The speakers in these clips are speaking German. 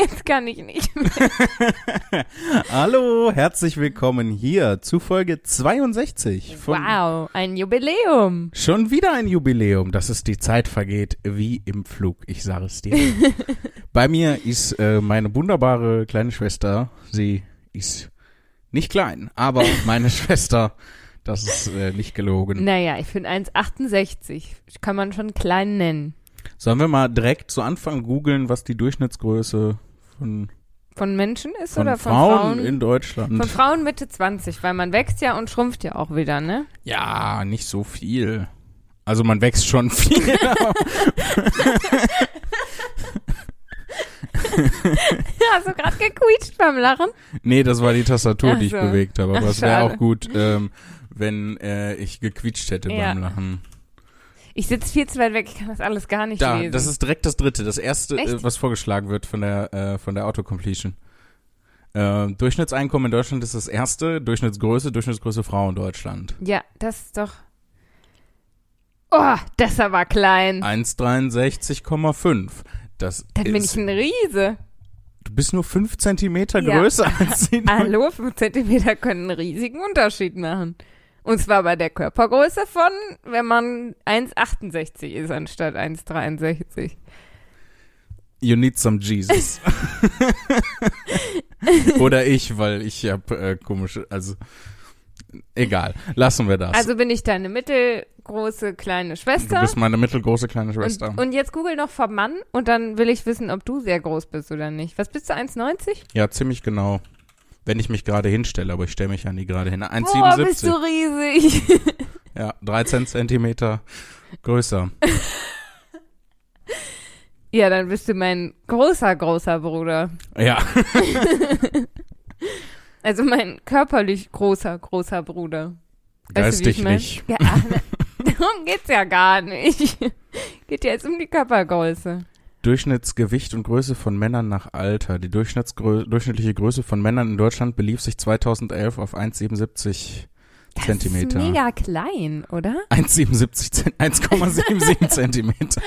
Jetzt kann ich nicht mehr. Hallo, herzlich willkommen hier zu Folge 62 von Wow, ein Jubiläum. Schon wieder ein Jubiläum, dass es die Zeit vergeht wie im Flug, ich sage es dir. Bei mir ist äh, meine wunderbare kleine Schwester, sie ist nicht klein, aber meine Schwester, das ist äh, nicht gelogen. Naja, ich finde 1,68 kann man schon klein nennen. Sollen wir mal direkt zu Anfang googeln, was die Durchschnittsgröße von, Von Menschen ist von oder von Frauen, Frauen? in Deutschland? von Frauen Mitte 20, weil man wächst ja und schrumpft ja auch wieder, ne? Ja, nicht so viel. Also man wächst schon viel. Hast du gerade gequietscht beim Lachen? nee, das war die Tastatur, die ich Ach so. bewegt habe. Aber Ach, es wäre auch gut, ähm, wenn äh, ich gequietscht hätte Ja. beim Lachen. Ich sitze viel zu weit weg, ich kann das alles gar nicht Da, lesen. das ist direkt das dritte, das erste, äh, Echt? was vorgeschlagen wird von der äh, von der Autocompletion. Äh, Durchschnittseinkommen in Deutschland ist das erste, Durchschnittsgröße, Durchschnittsgröße Frau in Deutschland. ja, das ist doch. Oh, das aber klein. 1,63,5. Das Dann bin ist, ich ein Riese. du bist nur 5 Zentimeter Ja. größer als sie. Hallo, 5 Zentimeter können einen riesigen Unterschied machen. Und zwar bei der Körpergröße von, wenn man 1,68 ist anstatt 1,63. You need some Jesus. Oder ich, weil ich hab äh, komische, also egal, lassen wir das. Also bin ich deine mittelgroße kleine du Schwester. bist meine mittelgroße kleine Schwester. Und, und jetzt google noch vom Mann und dann will ich wissen, ob du sehr groß bist oder nicht. Was bist du, 1,90? ja, ziemlich genau. Wenn ich mich gerade hinstelle, aber ich stelle mich ja nie gerade hin. Boah, bist du 1,77. riesig. Ja, 13 Zentimeter größer. ja, dann bist du mein großer, großer Bruder. Ja, Also mein körperlich großer, großer Bruder. Weißt du, geistig mein? nicht. Ja, darum geht's ja gar nicht. Geht ja jetzt um die Körpergröße. Durchschnittsgewicht und Größe von Männern nach Alter. Die durchschnittliche Größe von Männern in Deutschland belief sich 2011 auf 1,77 Das Zentimeter. ist mega klein, oder? 1,77 Zent- 1,77 Zentimeter.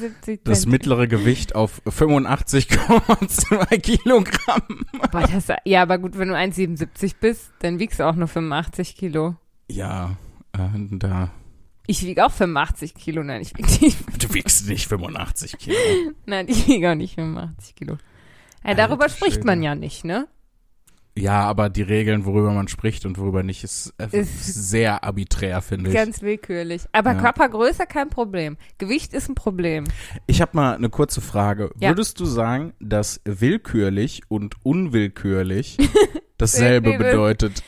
70 Das mittlere Gewicht auf 85,2 Kilogramm. Boah, das, ja, aber gut, wenn du 1,77 bist, dann wiegst du auch nur 85 Kilo. Ja, äh, da. Ich wiege auch 85 Kilo. Nein, ich wiege nicht, Du wiegst nicht 85 Kilo. nein, ich wiege auch nicht 85 Kilo. Ja, darüber Alter spricht Schwede. man ja nicht, ne? Ja, aber die Regeln, worüber man spricht und worüber nicht, ist, äh, Ist- sehr arbiträr, finde ich. Ganz willkürlich. Aber Ja. Körpergröße kein Problem. Gewicht ist ein Problem. Ich habe mal eine kurze Frage. Ja. Würdest du sagen, dass willkürlich und unwillkürlich dasselbe bedeutet?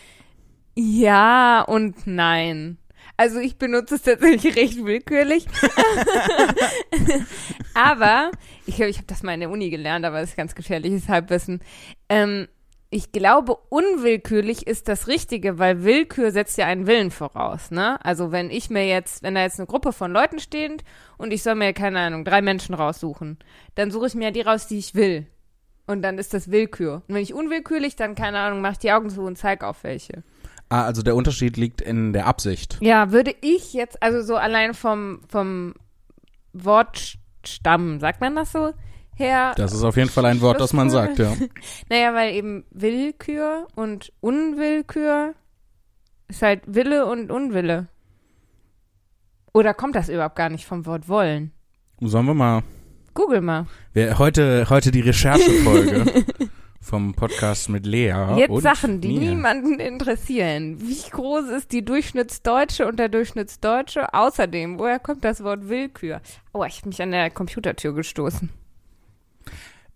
Ja und nein. Also ich benutze es tatsächlich recht willkürlich. aber ich glaube, ich habe das mal in der Uni gelernt, aber das ist ganz gefährliches Halbwissen. Ähm, ich glaube, unwillkürlich ist das Richtige, weil Willkür setzt ja einen Willen voraus, ne? Also wenn ich mir jetzt, wenn da jetzt eine Gruppe von Leuten steht und ich soll mir, keine Ahnung, drei Menschen raussuchen, dann suche ich mir die raus, die ich will. Und dann ist das Willkür. Und wenn ich unwillkürlich, dann, keine Ahnung, mache ich die Augen zu und zeig auf welche. Ah, also der Unterschied liegt in der Absicht. Ja, würde ich jetzt, also so allein vom, vom Wortstamm, sagt man das so, her? Das ist auf jeden Fall ein Wort, das man sagt, ja. Naja, weil eben Willkür und Unwillkür ist halt Wille und Unwille. Oder kommt das überhaupt gar nicht vom Wort wollen? Sollen wir mal Google mal. Wir, heute, heute die Recherchefolge vom Podcast mit Lea. Jetzt Sachen, die mir. niemanden interessieren. Wie groß ist die Durchschnittsdeutsche und der Durchschnittsdeutsche? Außerdem, woher kommt das Wort Willkür? Oh, ich habe mich an der Computertür gestoßen.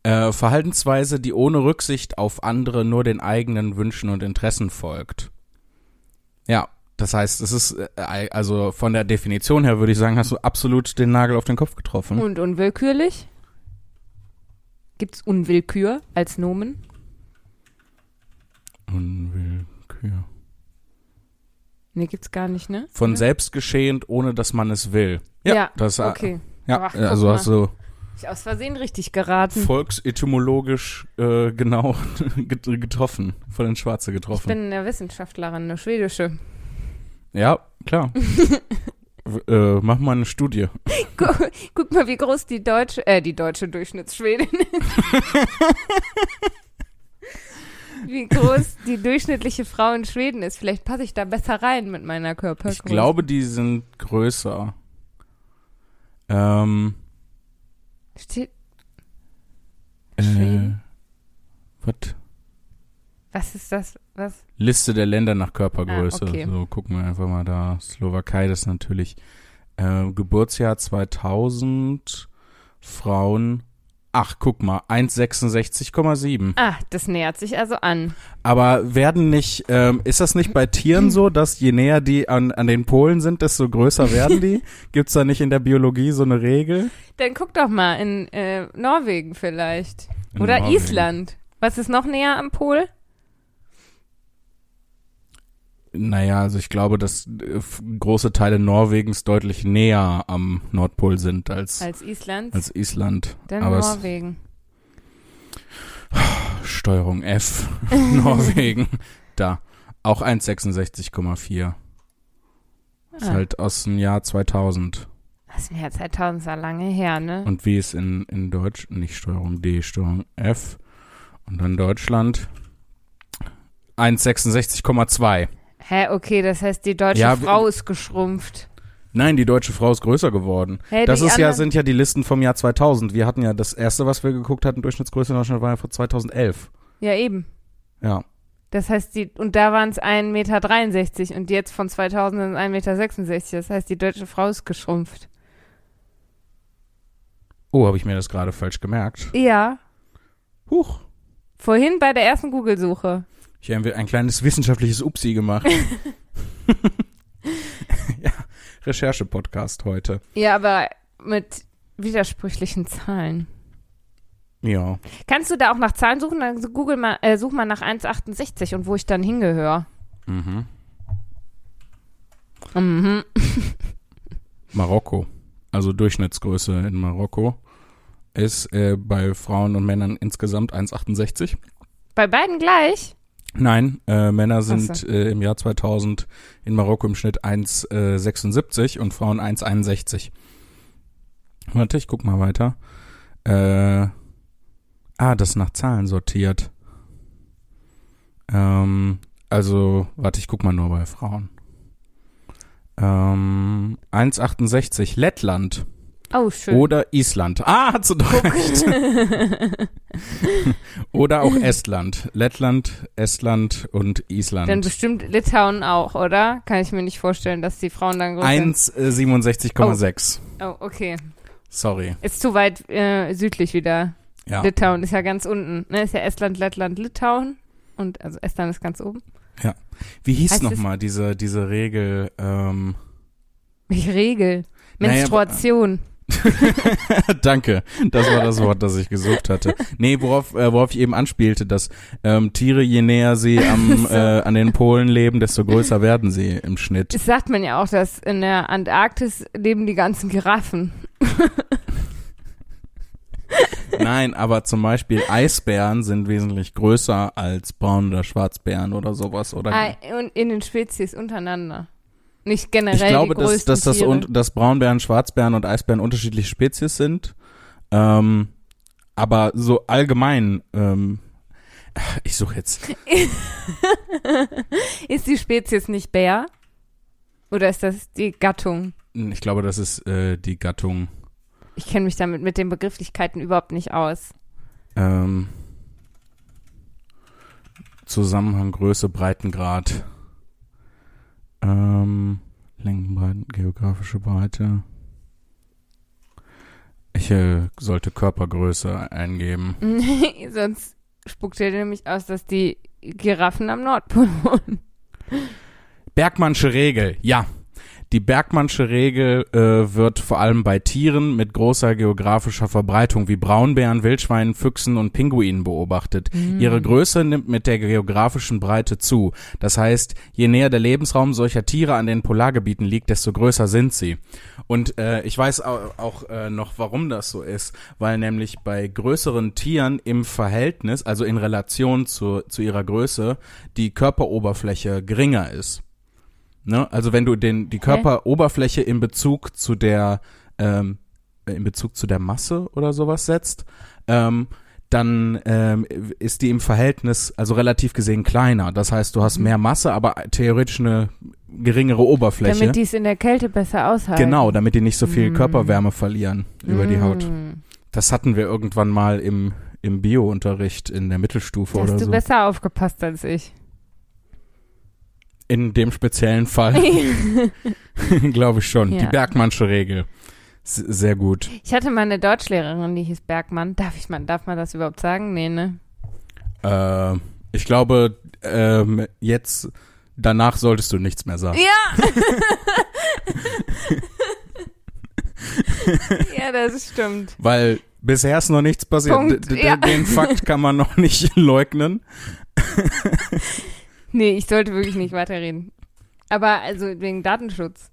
Äh, Verhaltensweise, die ohne Rücksicht auf andere nur den eigenen Wünschen und Interessen folgt. Ja, das heißt, es ist, äh, also von der Definition her würde ich sagen, hast du absolut den Nagel auf den Kopf getroffen. Und unwillkürlich? Gibt's Unwillkür als Nomen? Unwillkür. Nee, gibt's gar nicht, ne? Von Ja. selbst geschehend, ohne dass man es will. Ja, das, äh, Okay. Ja, Ach, also hast du Ich aus Versehen richtig geraten. volksetymologisch äh, genau get- getroffen, von den Schwarze Ich getroffen. bin eine Wissenschaftlerin, eine schwedische. ja, klar. Äh, mach mal eine Studie. Guck, guck mal, wie groß die deutsche, äh, die deutsche Durchschnittsschwedin ist. wie groß die durchschnittliche Frau in Schweden ist. Vielleicht passe ich da besser rein mit meiner Körpergröße. Ich glaube, die sind größer. Ähm, Steht, äh, Schweden? was? was ist das? Was? Liste der Länder nach Körpergröße. Ah, okay. So, gucken wir einfach mal da. Slowakei, das ist natürlich äh, Geburtsjahr 2000, Frauen. Ach, guck mal, 1,66,7. Ah, das nähert sich also an. Aber werden nicht, ähm, ist das nicht bei Tieren so, dass je näher die an, an den Polen sind, desto größer werden die? Gibt's da nicht in der Biologie so eine Regel? Dann guck doch mal in äh, Norwegen vielleicht. In Oder Norwegen. Island. Was ist noch näher am Pol? Naja, also ich glaube, dass äh, große Teile Norwegens deutlich näher am Nordpol sind als, als, Als Island? Island. Dann Aber es, Norwegen. Steuerung F, Norwegen, da. Auch 1,66,4. Ist Ah. halt aus dem Jahr 2000. Das ist mir ja 2000 ist ja lange her, ne? Und wie ist in, in Deutsch, nicht Steuerung D, Steuerung F. Und dann Deutschland 1,66,2. Hä, okay, das heißt, die deutsche Ja, Frau ist geschrumpft. Nein, die deutsche Frau ist größer geworden. Hä, Das ist ja, sind ja die Listen vom Jahr 2000. Wir hatten ja das erste, was wir geguckt hatten, Durchschnittsgröße in Deutschland war ja von 2011. Ja, eben. Ja. Das heißt, die, und da waren es 1,63 Meter und jetzt von 2000 sind es 1,66 Meter. Das heißt, die deutsche Frau ist geschrumpft. Oh, habe ich mir das gerade falsch gemerkt. Ja. Huch. Vorhin bei der ersten Google-Suche. Ich habe ein kleines wissenschaftliches Upsi gemacht. ja, Recherche-Podcast heute. Ja, aber mit widersprüchlichen Zahlen. Ja. Kannst du da auch nach Zahlen suchen? Dann Google mal, äh, such mal nach 1,68 und wo ich dann hingehöre. Mhm. Mhm. Marokko. Also Durchschnittsgröße in Marokko ist äh, bei Frauen und Männern insgesamt 1,68. Bei beiden gleich? Nein, äh, Männer sind so. äh, im Jahr 2000 in Marokko im Schnitt 1,76 und Frauen 1,61. Warte, ich guck mal weiter. Äh, ah, das ist nach Zahlen sortiert. Ähm, also, warte, ich guck mal nur bei Frauen. Ähm, 1,68 Lettland Oh, schön. oder Island. Ah, hat sie doch recht. oder auch Estland. Lettland, Estland und Island. Dann bestimmt Litauen auch, oder? Kann ich mir nicht vorstellen, dass die Frauen dann groß sind. 1,67,6. Oh, okay. Sorry. Ist zu weit äh, südlich wieder. Ja. Litauen ist ja ganz unten. Ne? Ist ja Estland, Lettland, Litauen. Und also Estland ist ganz oben. Wie hieß nochmal diese, diese Regel? Ähm, Welche Regel? Naja, Menstruation. danke, das war das Wort, das ich gesucht hatte. Nee, worauf, äh, worauf ich eben anspielte, dass ähm, Tiere, je näher sie am, äh, an den Polen leben, desto größer werden sie im Schnitt. Das sagt man ja auch, dass in der Antarktis leben die ganzen Giraffen. Nein, aber zum Beispiel Eisbären sind wesentlich größer als Braun- oder Schwarzbären oder sowas. Oder und in den Spezies untereinander. Nicht generell ich glaube, dass, dass, das und, dass Braunbären, Schwarzbären und Eisbären unterschiedliche Spezies sind. Ähm, aber so allgemein, ähm, ich suche jetzt. ist die Spezies nicht Bär? Oder ist das die Gattung? Ich glaube, das ist äh, die Gattung. Ich kenne mich damit mit den Begrifflichkeiten überhaupt nicht aus. Ähm, Zusammenhang, Größe, Breitengrad. Ähm, Längenbreiten, geografische Breite. Ich äh, sollte Körpergröße eingeben. Sonst spuckt er nämlich aus, dass die Giraffen am Nordpol wohnen. Bergmannsche Regel, ja. Die Bergmannsche Regel äh, wird vor allem bei Tieren mit großer geografischer Verbreitung wie Braunbären, Wildschweinen, Füchsen und Pinguinen beobachtet. Ihre Größe nimmt mit der geografischen Breite zu. Das heißt, je näher der Lebensraum solcher Tiere an den Polargebieten liegt, desto größer sind sie. Und äh, ich weiß auch, auch äh, noch, warum das so ist, weil nämlich bei größeren Tieren im Verhältnis, also in Relation zu, zu ihrer Größe, die Körperoberfläche geringer ist. Ne? Also wenn du den die Körperoberfläche in Bezug zu der ähm, in Bezug zu der Masse oder sowas setzt, ähm, dann ähm, ist die im Verhältnis also relativ gesehen kleiner. Das heißt, du hast Mhm. mehr Masse, aber theoretisch eine geringere Oberfläche. Damit die es in der Kälte besser aushalten. genau, damit die nicht so viel Mm. Körperwärme verlieren über die Haut. Mm. Das hatten wir irgendwann mal im im Bio-Unterricht in der Mittelstufe Da hast oder du so. besser aufgepasst als ich. In dem speziellen Fall glaube ich schon. Die Ja. Bergmannsche Regel. S sehr gut. Ich hatte mal eine Deutschlehrerin, die hieß Bergmann. Darf ich mal, darf man das überhaupt sagen? Nee, ne? Äh, ich glaube, ähm, jetzt danach solltest du nichts mehr sagen. Ja! ja, das stimmt. Weil bisher ist noch nichts passiert. Ja. Den Fakt kann man noch nicht leugnen. Nee, ich sollte wirklich nicht weiterreden. Aber also wegen Datenschutz.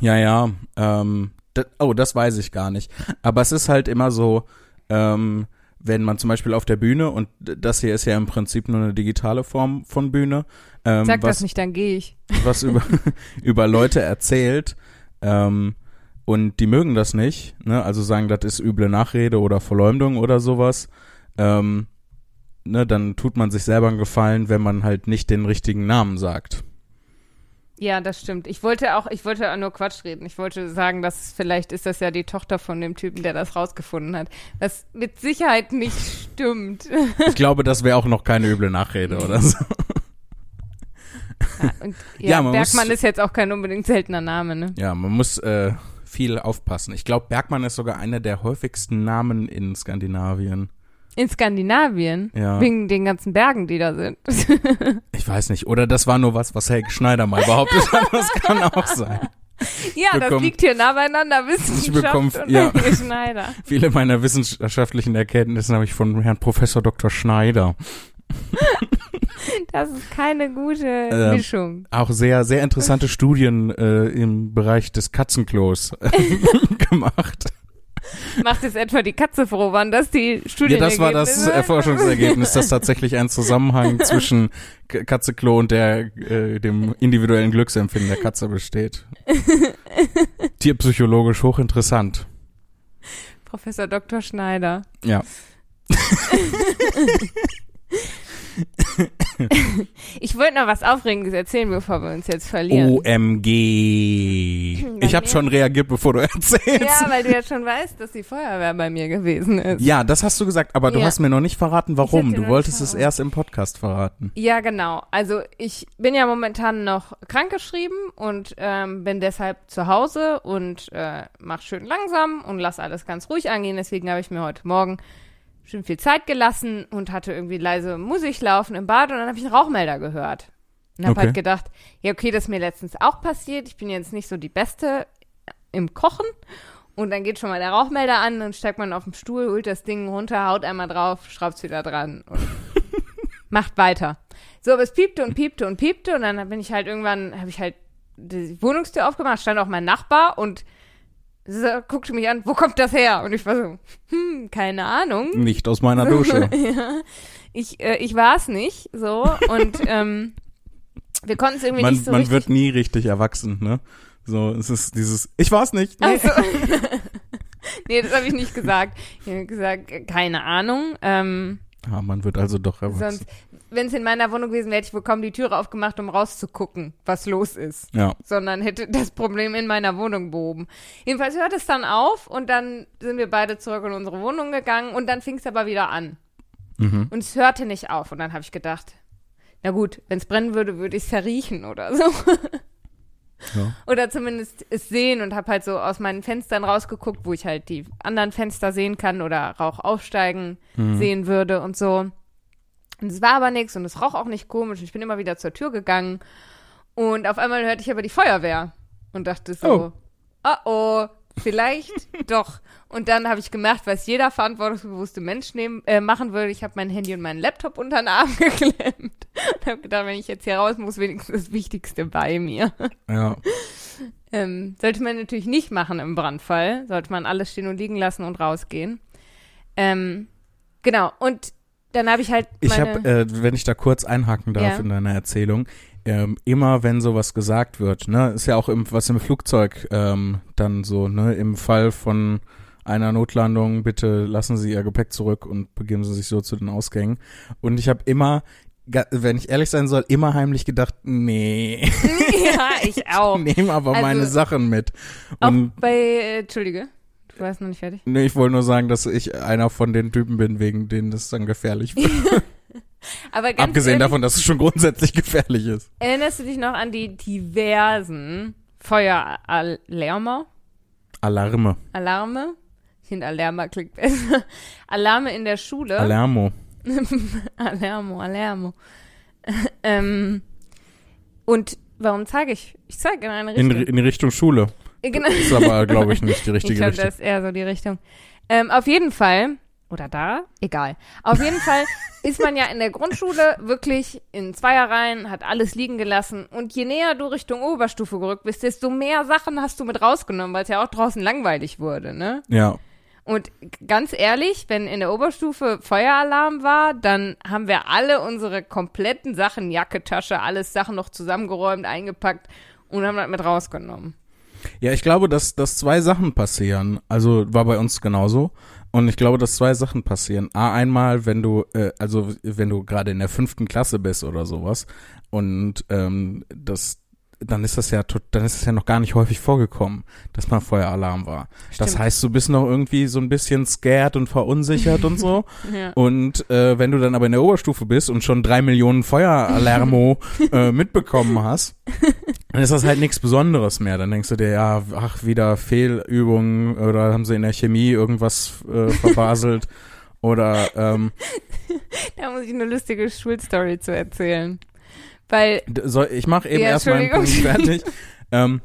Ja, ja. Ähm, oh, das weiß ich gar nicht. Aber es ist halt immer so, ähm, wenn man zum Beispiel auf der Bühne, und das hier ist ja im Prinzip nur eine digitale Form von Bühne, ähm, Sag was, das nicht, dann gehe ich. was über, über Leute erzählt, ähm, und die mögen das nicht, ne? also sagen, das ist üble Nachrede oder Verleumdung oder sowas, ähm, ne, dann tut man sich selber einen Gefallen, wenn man halt nicht den richtigen Namen sagt. Ja, das stimmt. Ich wollte auch, ich wollte auch nur Quatsch reden. Ich wollte sagen, dass vielleicht ist das ja die Tochter von dem Typen, der das rausgefunden hat. Was mit Sicherheit nicht stimmt. Ich glaube, das wäre auch noch keine üble Nachrede oder so. Ja, und, ja, Ja, man muss- Bergmann ist jetzt auch kein unbedingt seltener Name, ne? Ja, man muss äh, viel aufpassen. Ich glaube, Bergmann ist sogar einer der häufigsten Namen in Skandinavien. In Skandinavien. Ja. Wegen den ganzen Bergen, die da sind. Ich weiß nicht. Oder das war nur was, was Helge Schneider mal behauptet hat. Das kann auch sein. ja, das bekomm- liegt hier nah beieinander, Wissenschaft bekomm- und ja. Helge Schneider. Viele meiner wissenschaftlichen Erkenntnisse habe ich von Herrn Professor Dr. Schneider. Das ist keine gute Ähm, Mischung. Auch sehr, sehr interessante Studien äh, im Bereich des Katzenklos äh, gemacht. Macht jetzt etwa die Katze froh, wann das die Ja, Studien das war das Erforschungsergebnis, dass tatsächlich ein Zusammenhang zwischen Katzeklo und der, äh, dem individuellen Glücksempfinden der Katze besteht. Tierpsychologisch hochinteressant. Professor Dr. Schneider. Ja. Ich wollte noch was Aufregendes erzählen, bevor wir uns jetzt verlieren. OMG. Ich habe schon reagiert, bevor du erzählst. Ja, weil du ja schon weißt, dass die Feuerwehr bei mir gewesen ist. Ja, das hast du gesagt, aber du Ja. hast mir noch nicht verraten, warum. Du wolltest es erst im Podcast verraten. Ja, genau. Also ich bin ja momentan noch krankgeschrieben und ähm, bin deshalb zu Hause und äh, mach schön langsam und lass alles ganz ruhig angehen. Deswegen habe ich mir heute Morgen schön viel Zeit gelassen und hatte irgendwie leise Musik laufen im Bad und dann habe ich einen Rauchmelder gehört. Und habe Okay. halt gedacht, ja okay, das ist mir letztens auch passiert. Ich bin jetzt nicht so die Beste im Kochen. Und dann geht schon mal der Rauchmelder an, dann steigt man auf den Stuhl, holt das Ding runter, haut einmal drauf, schraubt's wieder dran und macht weiter. So, aber es piepte und piepte und piepte und dann bin ich halt irgendwann, habe ich halt die Wohnungstür aufgemacht, stand auch mein Nachbar und so, guckte mich an, wo kommt das her? Und ich war so, hm, keine Ahnung. Nicht aus meiner Dusche. ja, ich, äh, ich war es nicht, so und ähm, wir konnten es irgendwie Man, nicht so man richtig wird nie richtig erwachsen, ne? So, es ist dieses, ich war's nicht. Nee. Also, nee, das habe ich nicht gesagt. Ich habe gesagt, äh, keine Ahnung. Ähm, Ah, man wird also doch erwachsen. sonst, wenn es in meiner Wohnung gewesen wäre, hätte ich wohl kaum die Türe aufgemacht, um rauszugucken, was los ist. Ja. Sondern hätte das Problem in meiner Wohnung behoben. Jedenfalls hört es dann auf und dann sind wir beide zurück in unsere Wohnung gegangen und dann fing es aber wieder an. Mhm. Und es hörte nicht auf. Und dann habe ich gedacht, na gut, wenn es brennen würde, würde ich es verriechen oder so. Ja. Oder zumindest es sehen und habe halt so aus meinen Fenstern rausgeguckt, wo ich halt die anderen Fenster sehen kann oder Rauch aufsteigen Mhm. sehen würde und so. Und es war aber nichts und es roch auch nicht komisch. Ich bin immer wieder zur Tür gegangen und auf einmal hörte ich aber die Feuerwehr und dachte so, oh, oh, vielleicht doch. Und dann habe ich gemacht, was jeder verantwortungsbewusste Mensch nehmen, äh, machen würde. Ich habe mein Handy und meinen Laptop unter den Arm geklemmt und habe gedacht, wenn ich jetzt hier raus muss, wenigstens das Wichtigste bei mir. Ja. Ähm, sollte man natürlich nicht machen im Brandfall. Sollte man alles stehen und liegen lassen und rausgehen. Ähm, genau. Und dann habe ich halt Ich habe, äh, wenn ich da kurz einhaken darf Ja. in deiner Erzählung, ähm, immer wenn sowas gesagt wird, ne, ist ja auch im, was im Flugzeug ähm, dann so, ne, im Fall von einer Notlandung, bitte lassen Sie Ihr Gepäck zurück und begeben Sie sich so zu den Ausgängen. Und ich habe immer, wenn ich ehrlich sein soll, immer heimlich gedacht, nee, ja, ich auch. nehm aber Also, meine Sachen mit. Auch Und bei, äh, Entschuldige, du warst noch nicht fertig. nee, ich wollte nur sagen, dass ich einer von den Typen bin, wegen denen das dann gefährlich wird. Aber ganz Abgesehen ehrlich, davon, dass es schon grundsätzlich gefährlich ist. erinnerst du dich noch an die diversen Feueralarme? Alarme. Alarme? Ich finde Alarma klingt besser. Alarme in der Schule. Alarmo. Alarmo, Alarmo. ähm, und warum zeige ich? Ich zeige in eine In, Richtung. in die Richtung Schule. Genau. Ist aber, glaube ich, nicht die Ich richtige glaube, Richtung. das ist eher so die Richtung. Ähm, auf jeden Fall, oder da, egal. Auf jeden Fall ist man ja in der Grundschule wirklich in Zweierreihen, hat alles liegen gelassen. Und je näher du Richtung Oberstufe gerückt bist, desto mehr Sachen hast du mit rausgenommen, weil es ja auch draußen langweilig wurde, ne? Ja. Und ganz ehrlich, wenn in der Oberstufe Feueralarm war, dann haben wir alle unsere kompletten Sachen, Jacke, Tasche, alles Sachen noch zusammengeräumt, eingepackt und haben das mit rausgenommen. Ja, ich glaube, dass, dass zwei Sachen passieren. Also war bei uns genauso. Und ich glaube, dass zwei Sachen passieren. A, einmal, wenn du, äh, also wenn du gerade in der fünften Klasse bist oder sowas und ähm, das dann ist das ja tot- dann ist es ja noch gar nicht häufig vorgekommen, dass mal Feueralarm war. Das Stimmt. heißt, du bist noch irgendwie so ein bisschen scared und verunsichert und so. Ja. Und äh, wenn du dann aber in der Oberstufe bist und schon drei Millionen Feueralarmo äh, mitbekommen hast, dann ist das halt nichts Besonderes mehr. Dann denkst du dir, ja, ach, wieder Fehlübungen oder haben sie in der Chemie irgendwas äh, verbaselt oder ähm, Da muss ich eine lustige Schulstory zu erzählen. Weil, soll, ich mache eben Ja, erst meinen Punkt fertig. ähm,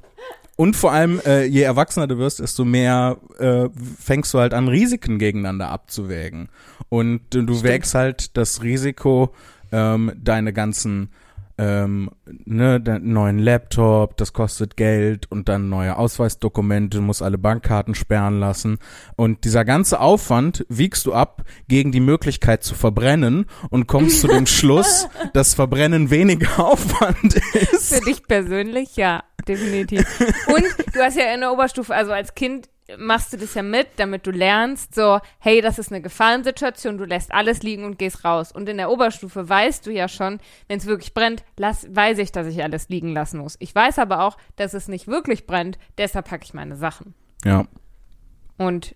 und vor allem, äh, je erwachsener du wirst, desto mehr äh, fängst du halt an, Risiken gegeneinander abzuwägen. Und äh, du Stimmt. wägst halt das Risiko, ähm, deine ganzen ähm, ne, deinen neuen Laptop, das kostet Geld und dann neue Ausweisdokumente, du musst alle Bankkarten sperren lassen. Und dieser ganze Aufwand wiegst du ab gegen die Möglichkeit zu verbrennen und kommst zu dem Schluss, dass Verbrennen weniger Aufwand ist. für dich persönlich, ja, definitiv. Und du hast ja in der Oberstufe, also als Kind machst du das ja mit, damit du lernst, so, hey, das ist eine Gefahrensituation, du lässt alles liegen und gehst raus. Und in der Oberstufe weißt du ja schon, wenn es wirklich brennt, lass, weiß ich, dass ich alles liegen lassen muss. Ich weiß aber auch, dass es nicht wirklich brennt, deshalb packe ich meine Sachen. Ja, Und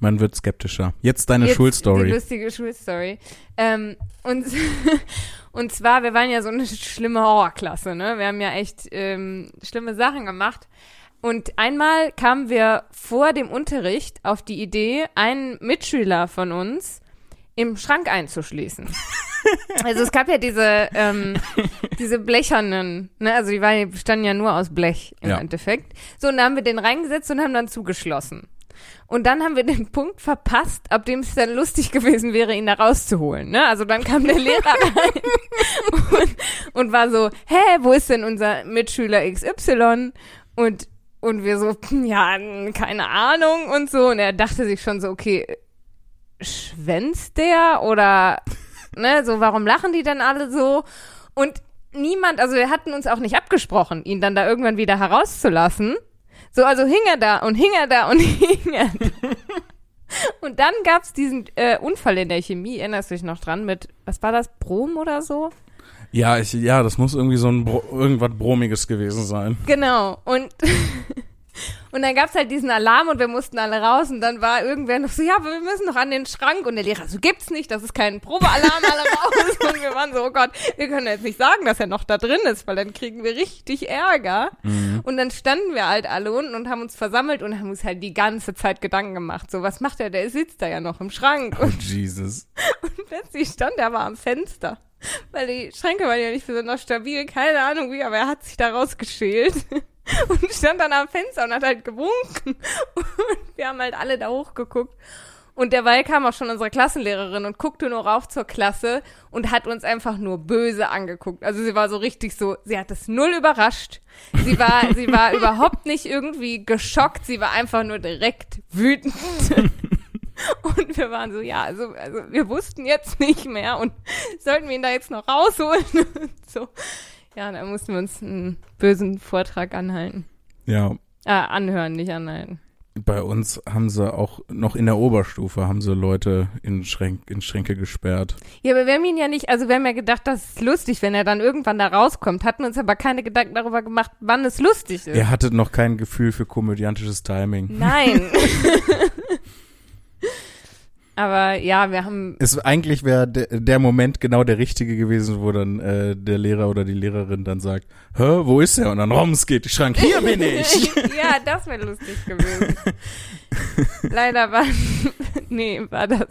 man wird skeptischer. Jetzt deine Jetzt Die Schulstory. lustige Schulstory. Ähm, und, und zwar, wir waren ja so eine schlimme Horrorklasse, ne? Wir haben ja echt ähm, schlimme Sachen gemacht. Und einmal kamen wir vor dem Unterricht auf die Idee, einen Mitschüler von uns im Schrank einzuschließen. Also es gab ja diese, ähm, diese blechernen, ne, also die waren, die bestanden ja nur aus Blech im Ja. Endeffekt. So, und da haben wir den reingesetzt und haben dann zugeschlossen. Und dann haben wir den Punkt verpasst, ab dem es dann lustig gewesen wäre, ihn da rauszuholen. Ne? Also dann kam der Lehrer rein und, und war so, hä, wo ist denn unser Mitschüler XY? Und, und wir so, hm, ja, keine Ahnung und so. Und er dachte sich schon so, okay, schwänzt der oder ne, so, warum lachen die dann alle so? Und niemand, also wir hatten uns auch nicht abgesprochen, ihn dann da irgendwann wieder herauszulassen. So, also hing er da und hing er da und hing er da. Und dann gab's diesen äh, Unfall in der Chemie, erinnerst du dich noch dran, mit, was war das, Brom oder so? Ja, ich, ja, das muss irgendwie so ein Bro irgendwas Bromiges gewesen sein. Genau. Und, und dann gab's halt diesen Alarm und wir mussten alle raus und dann war irgendwer noch so, ja, aber wir müssen noch an den Schrank und der Lehrer so, gibt's nicht, das ist kein Probealarm, alle raus. Und wir waren so, oh Gott, wir können jetzt nicht sagen, dass er noch da drin ist, weil dann kriegen wir richtig Ärger. Und dann standen wir halt alle unten und haben uns versammelt und haben uns halt die ganze Zeit Gedanken gemacht. So, was macht er? Der sitzt da ja noch im Schrank. Oh, Und Jesus. plötzlich stand er aber am Fenster. Weil die Schränke waren ja nicht besonders stabil, keine Ahnung wie, aber er hat sich da rausgeschält. Und stand dann am Fenster und hat halt gewunken. Und wir haben halt alle da hochgeguckt. Und derweil kam auch schon unsere Klassenlehrerin und guckte nur rauf zur Klasse und hat uns einfach nur böse angeguckt. Also sie war so richtig so, sie hat es null überrascht. Sie war, sie war überhaupt nicht irgendwie geschockt, sie war einfach nur direkt wütend. Und wir waren so, ja, also, also wir wussten jetzt nicht mehr und sollten wir ihn da jetzt noch rausholen? so. Ja, dann mussten wir uns einen bösen Vortrag anhalten. Ja, Äh, anhören, nicht anhalten. bei uns haben sie auch noch in der Oberstufe haben sie Leute in, Schränk, in Schränke gesperrt. Ja, aber wir haben ihn ja nicht, also wir haben ja gedacht, das ist lustig, wenn er dann irgendwann da rauskommt, hatten uns aber keine Gedanken darüber gemacht, wann es lustig ist. Er hatte noch kein Gefühl für komödiantisches Timing. Nein. aber ja, wir haben, Es, eigentlich wäre der, der Moment genau der richtige gewesen, wo dann äh, der Lehrer oder die Lehrerin dann sagt, Hä, wo ist er? Und dann Roms geht die Schrank, hier bin ich. ja, das wäre lustig gewesen. Leider war, nee, war das.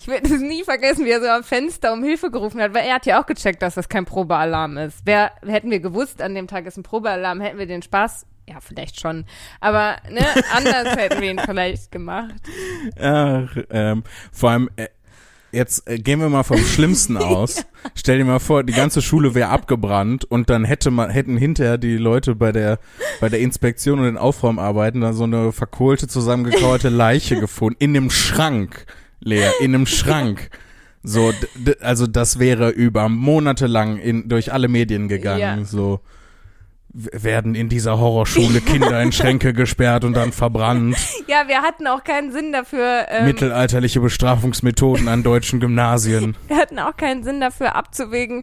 Ich werde es nie vergessen, wie er so am Fenster um Hilfe gerufen hat, weil er hat ja auch gecheckt, dass das kein Probealarm ist. Wer, hätten wir gewusst, an dem Tag ist ein Probealarm, hätten wir den Spaß, ja, vielleicht schon, aber ne, anders hätten wir ihn vielleicht gemacht. Ach, ähm, vor allem, äh, jetzt äh, gehen wir mal vom Schlimmsten aus. Stell dir mal vor, die ganze Schule wäre abgebrannt und dann hätte man, hätten hinterher die Leute bei der, bei der Inspektion und den Aufräumarbeiten dann so eine verkohlte, zusammengekauerte Leiche gefunden. In einem Schrank, Lea, in einem Schrank. So, also das wäre über Monate lang in, durch alle Medien gegangen. Ja. So werden in dieser Horrorschule Kinder in Schränke gesperrt und dann verbrannt. Ja, wir hatten auch keinen Sinn dafür, ähm, Mittelalterliche Bestrafungsmethoden an deutschen Gymnasien. wir hatten auch keinen Sinn dafür abzuwägen,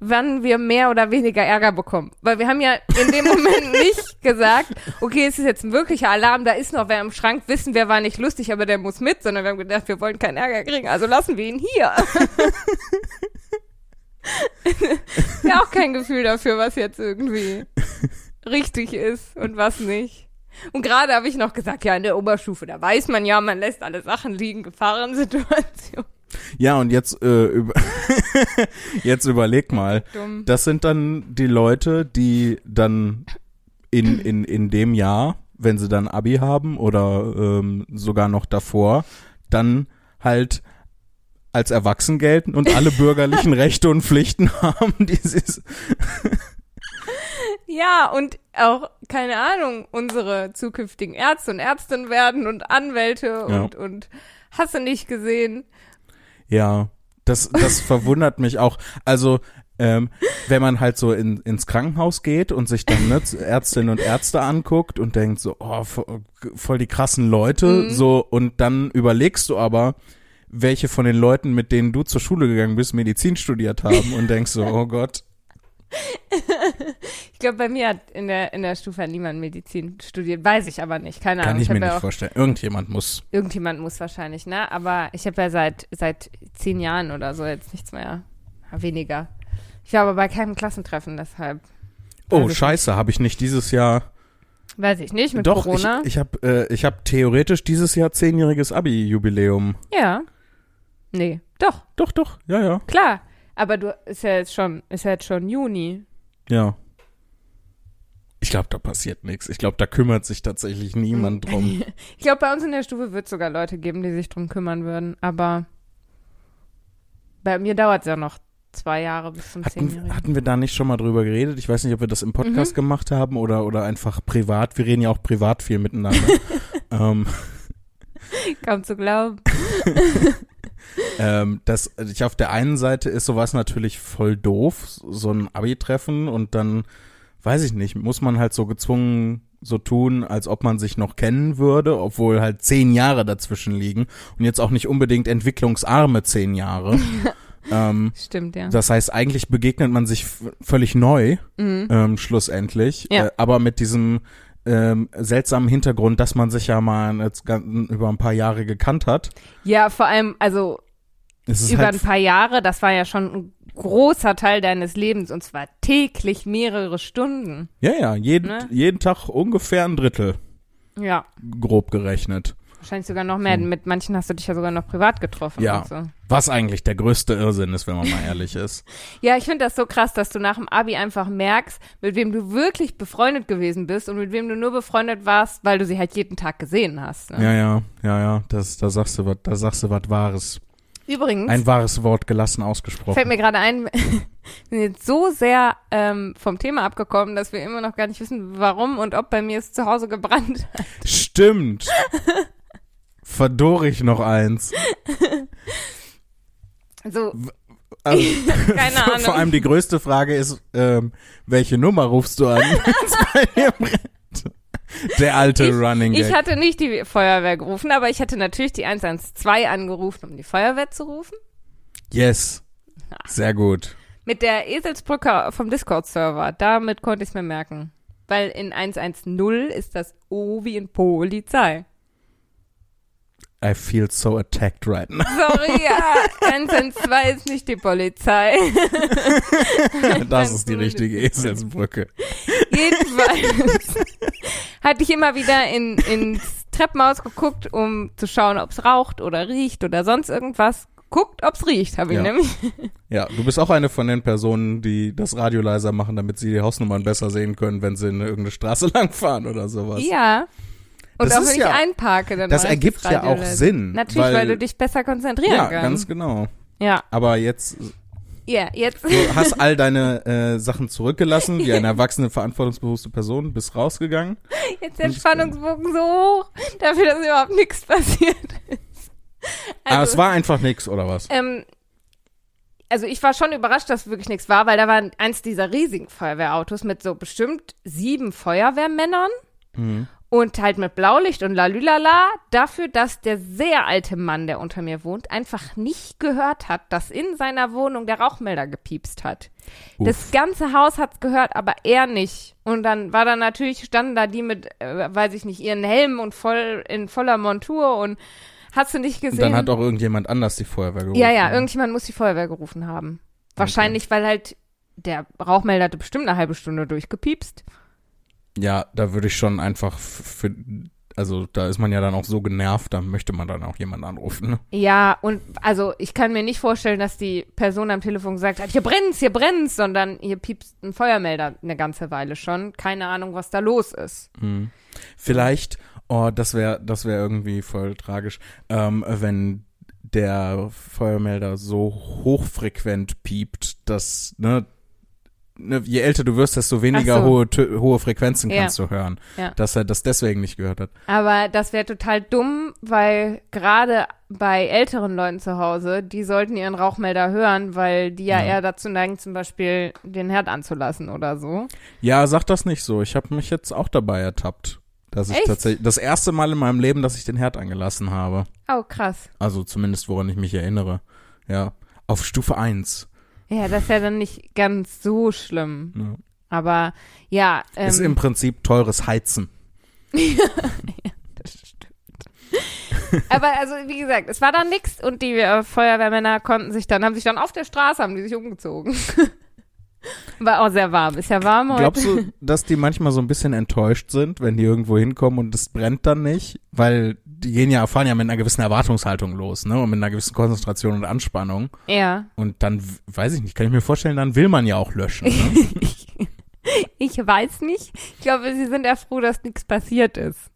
wann wir mehr oder weniger Ärger bekommen. Weil wir haben ja in dem Moment nicht gesagt, okay, es ist jetzt ein wirklicher Alarm, da ist noch wer im Schrank, wissen wir, war nicht lustig, aber der muss mit, sondern wir haben gedacht, wir wollen keinen Ärger kriegen, also lassen wir ihn hier. ja, auch kein Gefühl dafür, was jetzt irgendwie richtig ist und was nicht. Und gerade habe ich noch gesagt, ja, in der Oberstufe, da weiß man ja, man lässt alle Sachen liegen, Gefahrensituation. Ja, und jetzt, äh, über jetzt überleg mal. Dumm. Das sind dann die Leute, die dann in, in, in dem Jahr, wenn sie dann Abi haben oder ähm, sogar noch davor, dann halt als erwachsen gelten und alle bürgerlichen Rechte und Pflichten haben, die sie Ja, und auch, keine Ahnung, unsere zukünftigen Ärzte und Ärztinnen werden und Anwälte Ja. und, und hast du nicht gesehen. Ja, das, das verwundert mich auch. Also, ähm, wenn man halt so in, ins Krankenhaus geht und sich dann ne, Ärztinnen und Ärzte anguckt und denkt so, oh, vo- voll die krassen Leute, Mhm. so, und dann überlegst du aber, welche von den Leuten, mit denen du zur Schule gegangen bist, Medizin studiert haben und denkst so, oh Gott, Ich glaube, bei mir hat in der, in der Stufe niemand Medizin studiert. Weiß ich aber nicht. Keine kann Ahnung. ich mir hab ja nicht auch, vorstellen. Irgendjemand muss. Irgendjemand muss wahrscheinlich, ne? Aber ich habe ja seit, seit zehn Jahren oder so jetzt nichts mehr. Ja, weniger. Ich war aber bei keinem Klassentreffen, deshalb. Oh, ich scheiße, habe ich nicht dieses Jahr. Weiß ich nicht, mit Doch, Corona. ich, ich habe äh, ich hab theoretisch dieses Jahr zehnjähriges Abi-Jubiläum. ja. Nee, doch, Doch, doch, ja, ja. klar. Aber du, ist ja jetzt schon, ist ja jetzt schon Juni. Ja. Ich glaube, da passiert nichts. Ich glaube, da kümmert sich tatsächlich niemand drum. Ich glaube, bei uns in der Stufe wird es sogar Leute geben, die sich drum kümmern würden. Aber bei mir dauert es ja noch zwei Jahre bis zum Hatten, Zehnjährigen. hatten wir da nicht schon mal drüber geredet? Ich weiß nicht, ob wir das im Podcast gemacht haben oder, oder einfach privat. Wir reden ja auch privat viel miteinander. ähm, Kaum zu glauben. ähm, das, ich auf der einen Seite ist sowas natürlich voll doof, so ein Abi-Treffen und dann, weiß ich nicht, muss man halt so gezwungen so tun, als ob man sich noch kennen würde, obwohl halt zehn Jahre dazwischen liegen und jetzt auch nicht unbedingt entwicklungsarme zehn Jahre. ähm, Stimmt, ja. das heißt, eigentlich begegnet man sich völlig neu, Mhm. ähm, schlussendlich, Ja. äh, aber mit diesem ähm, seltsamen Hintergrund, dass man sich ja mal jetzt über ein paar Jahre gekannt hat. Ja, vor allem, also über halt ein paar Jahre, das war ja schon ein großer Teil deines Lebens und zwar täglich mehrere Stunden. Ja, ja, jeden, Ne? jeden Tag ungefähr ein Drittel, Ja, grob gerechnet. Wahrscheinlich sogar noch mehr. Hm. Mit manchen hast du dich ja sogar noch privat getroffen. Ja. So. Was eigentlich der größte Irrsinn ist, wenn man mal ehrlich ist. Ja, ich finde das so krass, dass du nach dem Abi einfach merkst, mit wem du wirklich befreundet gewesen bist und mit wem du nur befreundet warst, weil du sie halt jeden Tag gesehen hast. Ne? Ja, ja, ja, ja, das, da sagst du was, da sagst du was Wahres. Übrigens, Ein wahres Wort gelassen ausgesprochen. fällt mir gerade ein, wir sind jetzt so sehr ähm, vom Thema abgekommen, dass wir immer noch gar nicht wissen, warum und ob bei mir es zu Hause gebrannt hat. Stimmt. verdorre ich noch eins. So, Also, keine vor, Ahnung. vor allem die größte Frage ist, ähm, welche Nummer rufst du an? Der alte ich, Running ich Gag. hatte nicht die Feuerwehr gerufen, aber ich hatte natürlich die 112 angerufen, um die Feuerwehr zu rufen. Yes. Sehr gut. Mit der Eselsbrücke vom Discord-Server. Damit konnte ich es mir merken. Weil in 110 ist das O wie in Polizei. I feel so attacked right now. Sorry, ja, 112 ist nicht die Polizei. Das ist die richtige Eselsbrücke. Jedenfalls hatte ich immer wieder in, ins Treppenhaus geguckt, um zu schauen, ob es raucht oder riecht oder sonst irgendwas. Guckt, ob es riecht, habe ich Ja. nämlich. Ja, du bist auch eine von den Personen, die das Radio leiser machen, damit sie die Hausnummern besser sehen können, wenn sie in irgendeine Straße langfahren oder sowas. Ja. Und Das auch wenn ich ja- einparke, dann das ergibt ja auch. Sinn, Natürlich, weil, weil- du dich besser konzentrieren Ja, kannst. ganz genau. Ja, Aber jetzt, ja, jetzt. du hast all deine äh, Sachen zurückgelassen, wie eine erwachsene, verantwortungsbewusste Person, bist rausgegangen. Jetzt der Spannungsbogen so hoch, dafür, dass überhaupt nichts passiert ist. Aber Also, es war einfach nix, oder was? ähm, also ich war schon überrascht, dass wirklich nichts war, weil da war eins dieser riesigen Feuerwehrautos mit so bestimmt sieben Feuerwehrmännern Mhm. Und halt mit Blaulicht und lalülala dafür, dass der sehr alte Mann, der unter mir wohnt, einfach nicht gehört hat, dass in seiner Wohnung der Rauchmelder gepiepst hat. Uff. Das ganze Haus hat's gehört, aber er nicht. Und dann war da natürlich, standen da die mit, äh, weiß ich nicht, ihren Helm und voll in voller Montur und hast du nicht Und gesehen? dann hat auch irgendjemand anders die Feuerwehr gerufen. ja, ja, irgendjemand muss die Feuerwehr gerufen haben. Wahrscheinlich, weil halt der Rauchmelder hatte bestimmt eine halbe Stunde durchgepiepst. Ja, da würde ich schon einfach für, also da ist man ja dann auch so genervt, da möchte man dann auch jemanden anrufen. Ne? Ja, und also ich kann mir nicht vorstellen, dass die Person am Telefon gesagt hat, hier brennt's, hier brennt's, sondern hier piepst ein Feuermelder eine ganze Weile schon. Keine Ahnung, was da los ist. Hm. Vielleicht, oh, das wäre, das wäre irgendwie voll tragisch, ähm, wenn der Feuermelder so hochfrequent piept, dass, ne, ne, je älter du wirst, desto weniger so. hohe, hohe Frequenzen Ja. kannst du hören. Ja. Dass er das deswegen nicht gehört hat. Aber das wäre total dumm, weil gerade bei älteren Leuten zu Hause, die sollten ihren Rauchmelder hören, weil die ja, Ja. eher dazu neigen, zum Beispiel den Herd anzulassen oder so. Ja, sag das nicht so. Ich habe mich jetzt auch dabei ertappt. Dass ich Echt? tatsächlich, das erste Mal in meinem Leben, dass ich den Herd angelassen habe. Oh, krass. Also zumindest, woran ich mich erinnere. Ja. Auf Stufe 1. Ja, das ist ja dann nicht ganz so schlimm. Ja. Aber ja, ähm, Ist im Prinzip teures Heizen. das stimmt. Aber also, wie gesagt, es war dann nix und die äh, Feuerwehrmänner konnten sich dann, haben sich dann auf der Straße, haben die sich umgezogen. War auch sehr warm. Ist ja warm heute. Glaubst du, dass die manchmal so ein bisschen enttäuscht sind, wenn die irgendwo hinkommen und es brennt dann nicht? Weil die gehen ja, fahren ja mit einer gewissen Erwartungshaltung los, ne? Und mit einer gewissen Konzentration und Anspannung. Ja. Und dann, weiß ich nicht, kann ich mir vorstellen, dann will man ja auch löschen, ne? ich, ich weiß nicht. Ich glaube, sie sind eher froh, dass nichts passiert ist.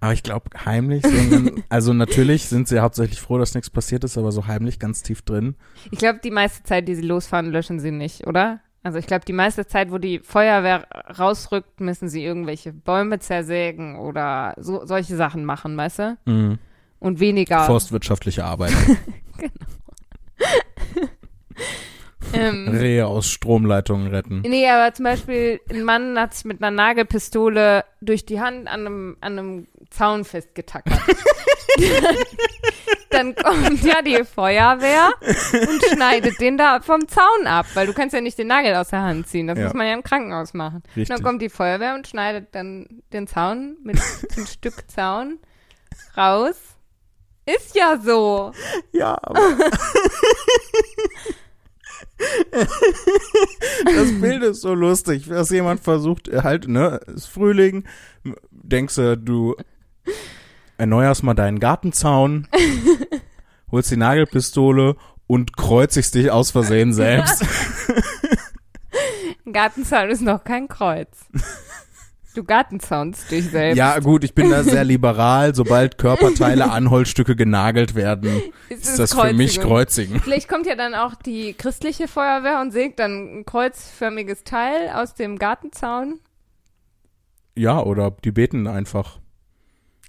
Aber ich glaube, heimlich, sondern, also natürlich sind sie hauptsächlich froh, dass nichts passiert ist, aber so heimlich ganz tief drin. Ich glaube, die meiste Zeit, die sie losfahren, löschen sie nicht, oder? Also ich glaube, die meiste Zeit, wo die Feuerwehr rausrückt, müssen sie irgendwelche Bäume zersägen oder so, solche Sachen machen, weißt du? Mhm. Und weniger. Forstwirtschaftliche Arbeit. ähm, Rehe aus Stromleitungen retten. Nee, aber zum Beispiel ein Mann hat sich mit einer Nagelpistole durch die Hand an einem, an einem Zaun festgetackert. Dann kommt ja die Feuerwehr und schneidet den da vom Zaun ab, weil du kannst ja nicht den Nagel aus der Hand ziehen. Das Ja. muss man ja im Krankenhaus machen. Richtig. Dann kommt die Feuerwehr und schneidet dann den Zaun mit ein Stück Zaun raus. Ist ja so. Ja, aber. das Bild ist so lustig, dass jemand versucht, halt, ne, ist Frühling, denkst du, du erneuerst mal deinen Gartenzaun, holst die Nagelpistole und kreuzigst dich aus Versehen selbst. Ein Gartenzaun ist noch kein Kreuz. Du gartenzaunst dich selbst. ja, gut, ich bin da sehr liberal. Sobald Körperteile an Holzstücke genagelt werden, Ist ist das für mich. Kreuzigen. Vielleicht kommt ja dann auch die christliche Feuerwehr und sägt dann ein kreuzförmiges Teil aus dem Gartenzaun. Ja, oder die beten einfach.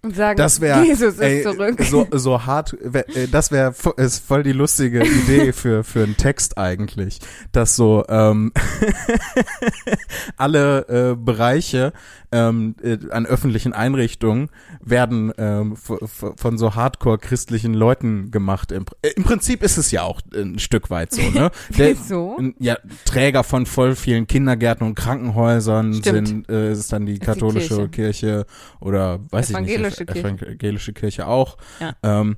Und sagen, Das wäre Jesus ist zurück. so so hart. wär- äh, Das wäre ist voll die lustige Idee für für einen Text eigentlich, dass so ähm, alle äh, Bereiche ähm, äh, an öffentlichen Einrichtungen werden ähm, von so Hardcore christlichen Leuten gemacht. Im, äh, Im Prinzip ist es ja auch ein Stück weit so, ne? Der, Wieso? Ja, Träger von voll vielen Kindergärten und Krankenhäusern Stimmt. sind äh, ist dann die Ist die katholische Kirche. oder weiß ich Evangelische nicht, Kirche. evangelische Kirche auch. Ja. Ähm,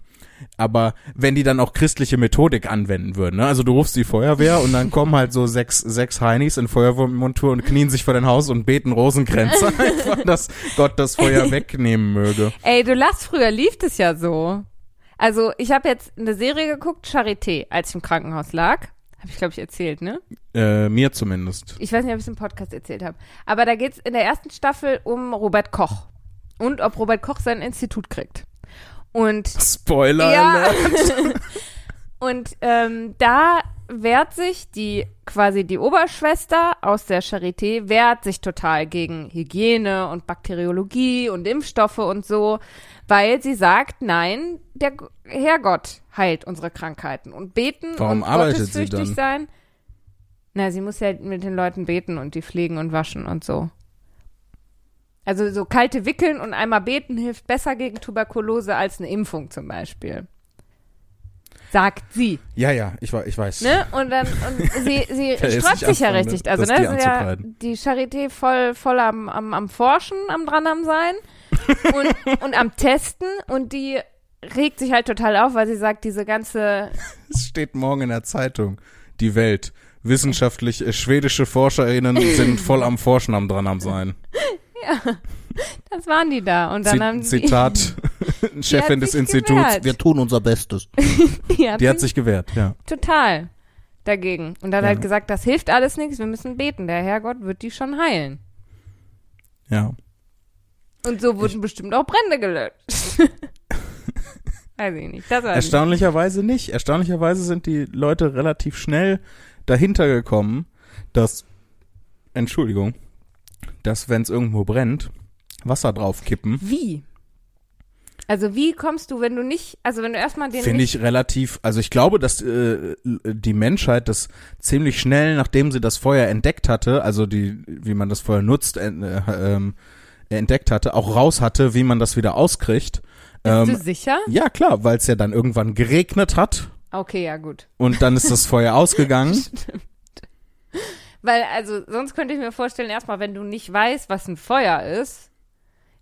aber wenn die dann auch christliche Methodik anwenden würden, ne? also du rufst die Feuerwehr und dann kommen halt so sechs, sechs Heinis in Feuerwehrmontur und knien sich vor dein Haus und beten Rosenkränze einfach, dass Gott das Feuer wegnehmen möge. Ey, du lachst, früher lief das ja so. Also, ich habe jetzt eine Serie geguckt, Charité, als ich im Krankenhaus lag. Habe ich, glaube ich, erzählt, ne? Äh, mir zumindest. Ich weiß nicht, ob ich es im Podcast erzählt habe. Aber da geht's in der ersten Staffel um Robert Koch. Und ob Robert Koch sein Institut kriegt. Und Spoiler Ja. Und ähm, da wehrt sich die quasi die Oberschwester aus der Charité wehrt sich total gegen Hygiene und Bakteriologie und Impfstoffe und so, weil sie sagt, nein, der Herrgott heilt unsere Krankheiten und beten Warum und arbeitet sie gottesfürchtig sein. Na, sie muss ja mit den Leuten beten und die pflegen und waschen und so. Also so kalte Wickeln und einmal beten hilft besser gegen Tuberkulose als eine Impfung zum Beispiel. Sagt sie. Ja, ja, ich, ich weiß. Ne? Und dann, und sie, sie sträubt sich ja richtig. ne, Also, ne, die ja die Charité voll, voll am, am, am Forschen, am dran am Sein und, und am Testen und die regt sich halt total auf, weil sie sagt, diese ganze, Es steht morgen in der Zeitung. Die Welt. Wissenschaftlich, äh, schwedische ForscherInnen sind voll am Forschen am dran am sein. Das waren die da. Und dann Zi- haben sie, Zitat, Chefin des Instituts. gewehrt. Wir tun unser Bestes. die hat, Die hat sich gewehrt, ja. total dagegen. Und dann Ja. halt gesagt, das hilft alles nichts, wir müssen beten. Der Herrgott wird die schon heilen. Ja. Und so wurden bestimmt auch Brände gelöscht. Weiß ich nicht. Das war Erstaunlicherweise nicht. Erstaunlicherweise sind die Leute relativ schnell dahinter gekommen, dass, Entschuldigung, dass wenn es irgendwo brennt, Wasser draufkippen, Wie? Also wie kommst du, wenn du nicht, also wenn du erstmal den finde ich relativ, also ich glaube, dass äh, die Menschheit das ziemlich schnell, nachdem sie das Feuer entdeckt hatte, also die, wie man das Feuer nutzt, äh, ähm, entdeckt hatte, auch raus hatte, wie man das wieder auskriegt. bist du Ähm, sicher? ja, klar, weil es ja dann irgendwann geregnet hat Okay, ja gut. und dann ist das Feuer ausgegangen. Weil, also sonst könnte ich mir vorstellen, erstmal, wenn du nicht weißt, was ein Feuer ist,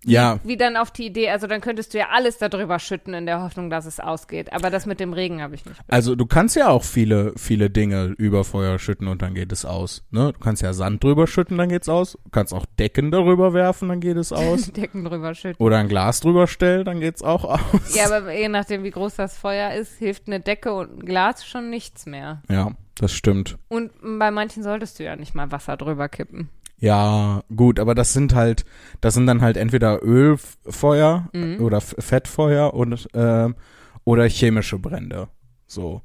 Ja, wie dann auf die Idee, also dann könntest du ja alles darüber schütten in der Hoffnung, dass es ausgeht. Aber das mit dem Regen habe ich nicht. also du kannst ja auch viele, viele Dinge über Feuer schütten und dann geht es aus. Ne? Du kannst ja Sand drüber schütten, dann geht's aus. Du kannst auch Decken darüber werfen, dann geht es aus. Decken drüber schütten. Oder ein Glas drüber stellen, dann geht's auch aus. Ja, aber je nachdem, wie groß das Feuer ist, hilft eine Decke und ein Glas schon nichts mehr. Ja, das stimmt. Und bei manchen solltest du ja nicht mal Wasser drüber kippen. Ja, gut, aber das sind halt, das sind dann halt entweder Ölfeuer Mhm. oder Fettfeuer und ähm, oder chemische Brände. So.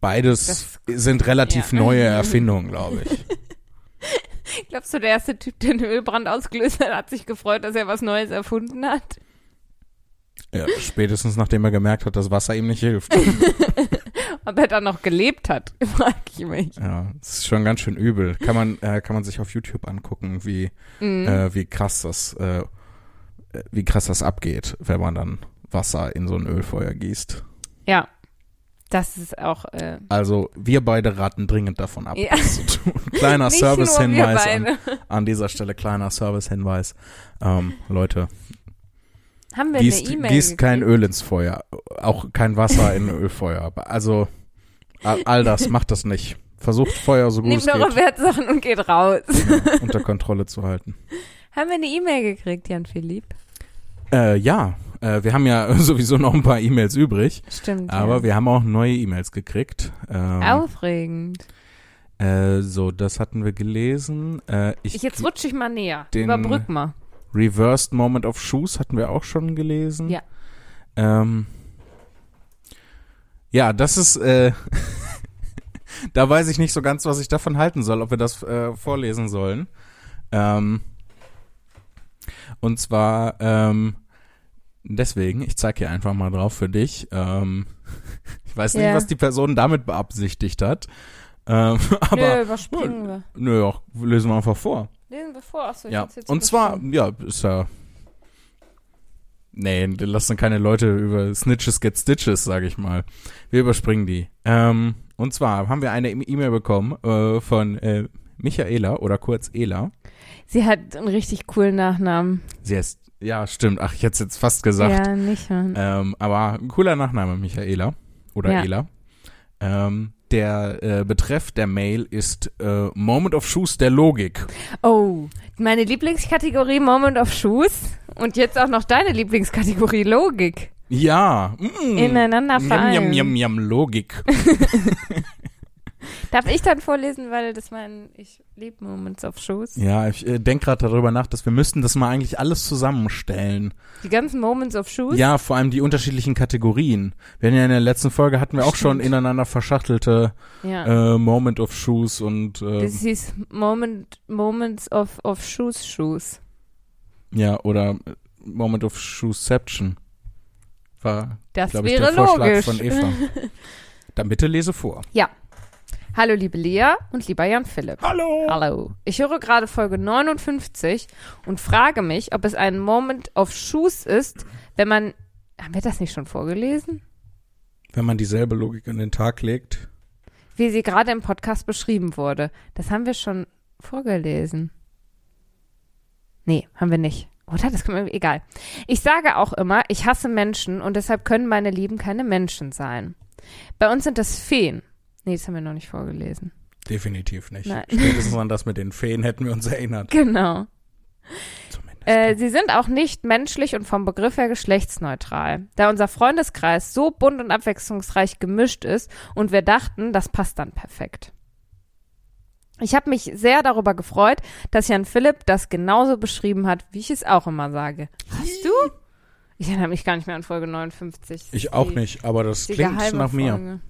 Beides Das- sind relativ ja. neue Erfindungen, glaube ich. Glaubst du, der erste Typ, der einen Ölbrand ausgelöst hat, hat sich gefreut, dass er was Neues erfunden hat? Ja, spätestens nachdem er gemerkt hat, dass Wasser ihm nicht hilft. Ob er dann noch gelebt hat, frage ich mich. Ja, das ist schon ganz schön übel. Kann man, äh, kann man sich auf YouTube angucken, wie, Mhm. äh, wie krass das, äh, wie krass das abgeht, wenn man dann Wasser in so ein Ölfeuer gießt. Ja. Das ist auch. Äh, Also wir beide raten dringend davon ab, Ja. das zu tun. Kleiner Service-Hinweis an, an dieser Stelle, kleiner Service-Hinweis. Ähm, Leute, Haben wir gießt, eine E-Mail gießt kein? Öl ins Feuer, auch kein Wasser in Ölfeuer. Also all, das, macht das nicht. Versucht Feuer so gut Nehmt es eure geht Wertsachen und geht raus. ja, unter Kontrolle zu halten. Haben wir eine E-Mail gekriegt, Jan Philipp? Äh, ja, äh, wir haben ja sowieso noch ein paar E-Mails übrig, Stimmt. aber ja. wir haben auch neue E-Mails gekriegt. Ähm, Aufregend. äh, so, das hatten wir gelesen. Äh, ich, Ich, jetzt rutsche ich mal näher. den- Überbrück mal. Reversed Moment of Shoes hatten wir auch schon gelesen. Ja. Ähm, ja, das ist, äh, da weiß ich nicht so ganz, was ich davon halten soll, ob wir das äh, vorlesen sollen. Ähm, und zwar, ähm, Deswegen, ich zeig hier einfach mal drauf für dich. Ähm, ich weiß nicht, Ja. was die Person damit beabsichtigt hat. Ähm, aber Nö, überspringen wir. nö, auch, lesen wir einfach vor. Lesen wir vor. Achso, Ja. jetzt Und zwar, ja, ist ja. Nee, wir lassen keine Leute über Snitches get Stitches, sage ich mal. Wir überspringen die. Ähm, und zwar haben wir eine E-Mail bekommen äh, von äh, Michaela oder kurz Ela. Sie hat einen richtig coolen Nachnamen. Sie heißt, ja, stimmt. Ach, ich hätte es jetzt fast gesagt. Ja, nicht. Ähm, aber ein cooler Nachname, Michaela. Oder Ja. Ela. Ähm, der äh, Betreff der Mail ist äh, Moment of Shoes der Logik. Oh, meine Lieblingskategorie Moment of Shoes und jetzt auch noch deine Lieblingskategorie Logik. Ja. Mm. Ineinander Yum, vereinen. yum, yum, yum, Logik. Darf ich dann vorlesen, weil das mein, ich liebe Moments of Shoes. Ja, ich äh, denke gerade darüber nach, dass wir müssten das mal eigentlich alles zusammenstellen. Die ganzen Moments of Shoes. Ja, vor allem die unterschiedlichen Kategorien. Wir hatten ja in der letzten Folge hatten wir auch schon Stimmt. ineinander verschachtelte Ja. äh, Moment of Shoes und äh, das hieß Moment, Moments of, of Shoes Shoes. ja oder äh, Moment of Shoesception. War, Das glaube ich, wäre der Vorschlag logisch. von Eva. Dann bitte lese vor. Hallo liebe Lea und lieber Jan Philipp. Hallo. Hallo. Ich höre gerade Folge 59 und frage mich, ob es ein Moment of Shoes ist, wenn man. Haben wir das nicht schon vorgelesen? Wenn man dieselbe Logik an den Tag legt. Wie sie gerade im Podcast beschrieben wurde. Das haben wir schon vorgelesen. Nee, haben wir nicht. Oder? Das kann man, egal. Ich sage auch immer, ich hasse Menschen und deshalb können meine Lieben keine Menschen sein. Bei uns sind das Feen. Nee, das haben wir noch nicht vorgelesen. Definitiv nicht. Nein. Spätestens an das mit den Feen hätten wir uns erinnert. Genau. Zumindest. Äh, sie sind auch nicht menschlich und vom Begriff her geschlechtsneutral, da unser Freundeskreis so bunt und abwechslungsreich gemischt ist und wir dachten, das passt dann perfekt. Ich habe mich sehr darüber gefreut, dass Jan Philipp das genauso beschrieben hat, wie ich es auch immer sage. Hast du? Ich erinnere mich gar nicht mehr an Folge 59. Das ich auch nicht, aber das klingt nach mir.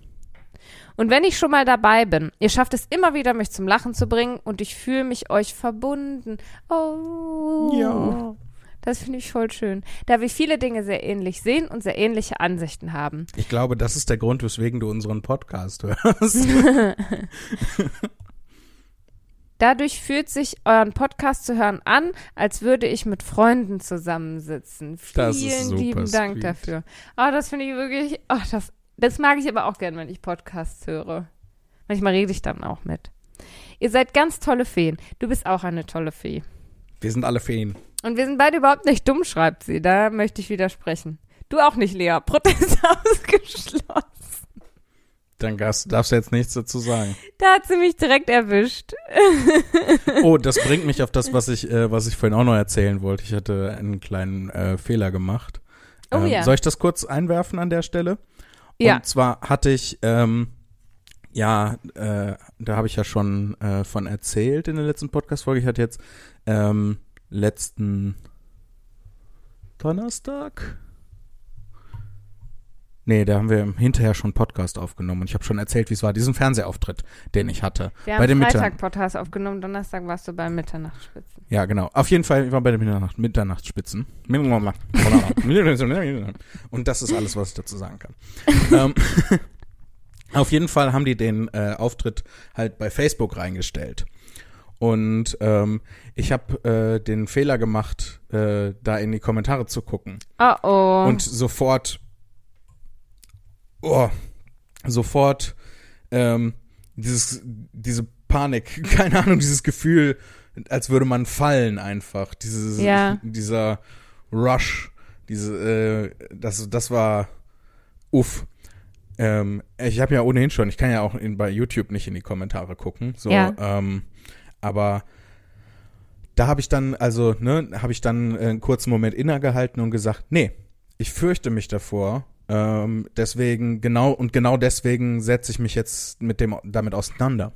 Und wenn ich schon mal dabei bin, ihr schafft es immer wieder, mich zum Lachen zu bringen und ich fühle mich euch verbunden. Oh. Ja. Das finde ich voll schön. Da wir viele Dinge sehr ähnlich sehen und sehr ähnliche Ansichten haben. Ich glaube, das ist der Grund, weswegen du unseren Podcast hörst. Dadurch fühlt sich euren Podcast zu hören an, als würde ich mit Freunden zusammensitzen. Vielen Das ist super lieben Dank sweet. dafür. Oh, das finde ich wirklich, oh, das, das mag ich aber auch gern, wenn ich Podcasts höre. Manchmal rede ich dann auch mit. Ihr seid ganz tolle Feen. Du bist auch eine tolle Fee. Wir sind alle Feen. Und wir sind beide überhaupt nicht dumm, schreibt sie. Da möchte ich widersprechen. Du auch nicht, Lea. Protest ausgeschlossen. Dann darfst, du jetzt nichts dazu sagen. Da hat sie mich direkt erwischt. Oh, das bringt mich auf das, was ich, äh, was ich vorhin auch noch erzählen wollte. Ich hatte einen kleinen äh, Fehler gemacht. Oh ähm, ja. Soll ich das kurz einwerfen an der Stelle? Ja. Und zwar hatte ich, ähm, ja, äh, da habe ich ja schon äh, von erzählt in der letzten Podcast-Folge. Ich hatte jetzt ähm, letzten Donnerstag. Nee, da haben wir hinterher schon einen Podcast aufgenommen und ich habe schon erzählt, wie es war, diesen Fernsehauftritt, den ich hatte. Wir Bei haben Freitag Podcast aufgenommen, Donnerstag warst du beim Mitternachtsspitzen. Ja, genau. Auf jeden Fall, ich war bei den Mitternacht Mitternachtsspitzen. Und das ist alles, was ich dazu sagen kann. ähm, auf jeden Fall haben die den äh, Auftritt halt bei Facebook reingestellt. Und ähm, ich habe äh, den Fehler gemacht, äh, da in die Kommentare zu gucken. Oh oh. Und sofort, oh, sofort ähm, dieses, diese Panik, keine Ahnung, dieses Gefühl, als würde man fallen einfach. Dieses, Ja. Dieser Rush, diese, äh, das, das war uff. Ähm, ich habe ja ohnehin schon, ich kann ja auch in, bei YouTube nicht in die Kommentare gucken. So, Ja. ähm, aber da habe ich dann, also, ne, habe ich dann einen kurzen Moment innegehalten und gesagt, nee, ich fürchte mich davor. Ähm, deswegen, genau, und genau deswegen setze ich mich jetzt mit dem damit auseinander.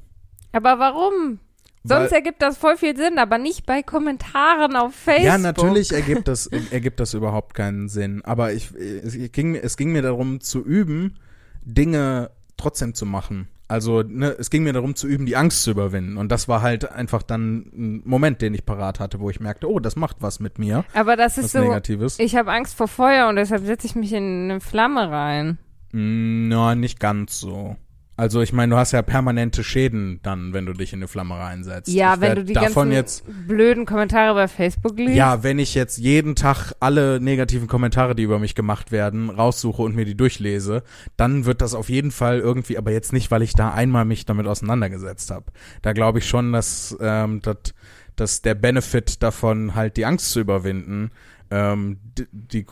aber warum? Sonst Weil- ergibt das voll viel Sinn, aber nicht bei Kommentaren auf Facebook. Ja, natürlich ergibt das, ergibt das überhaupt keinen Sinn. Aber ich, es ging, es ging mir darum zu üben, Dinge trotzdem zu machen. Also ne, es ging mir darum zu üben, die Angst zu überwinden. Und das war halt einfach dann ein Moment, den ich parat hatte, wo ich merkte, oh, das macht was mit mir. Aber das ist so, Negatives. ich habe Angst vor Feuer und deshalb setze ich mich in eine Flamme rein. Mm, Na, nicht ganz so. Also ich meine, du hast ja permanente Schäden dann, wenn du dich in eine Flamme reinsetzt. Ja, ich wenn du die ganzen jetzt blöden Kommentare bei Facebook liest. Ja, wenn ich jetzt jeden Tag alle negativen Kommentare, die über mich gemacht werden, raussuche und mir die durchlese, dann wird das auf jeden Fall irgendwie, aber jetzt nicht, weil ich da einmal mich damit auseinandergesetzt habe. Da glaube ich schon, dass, ähm, dat, dass der Benefit davon, halt die Angst zu überwinden, ähm, die, die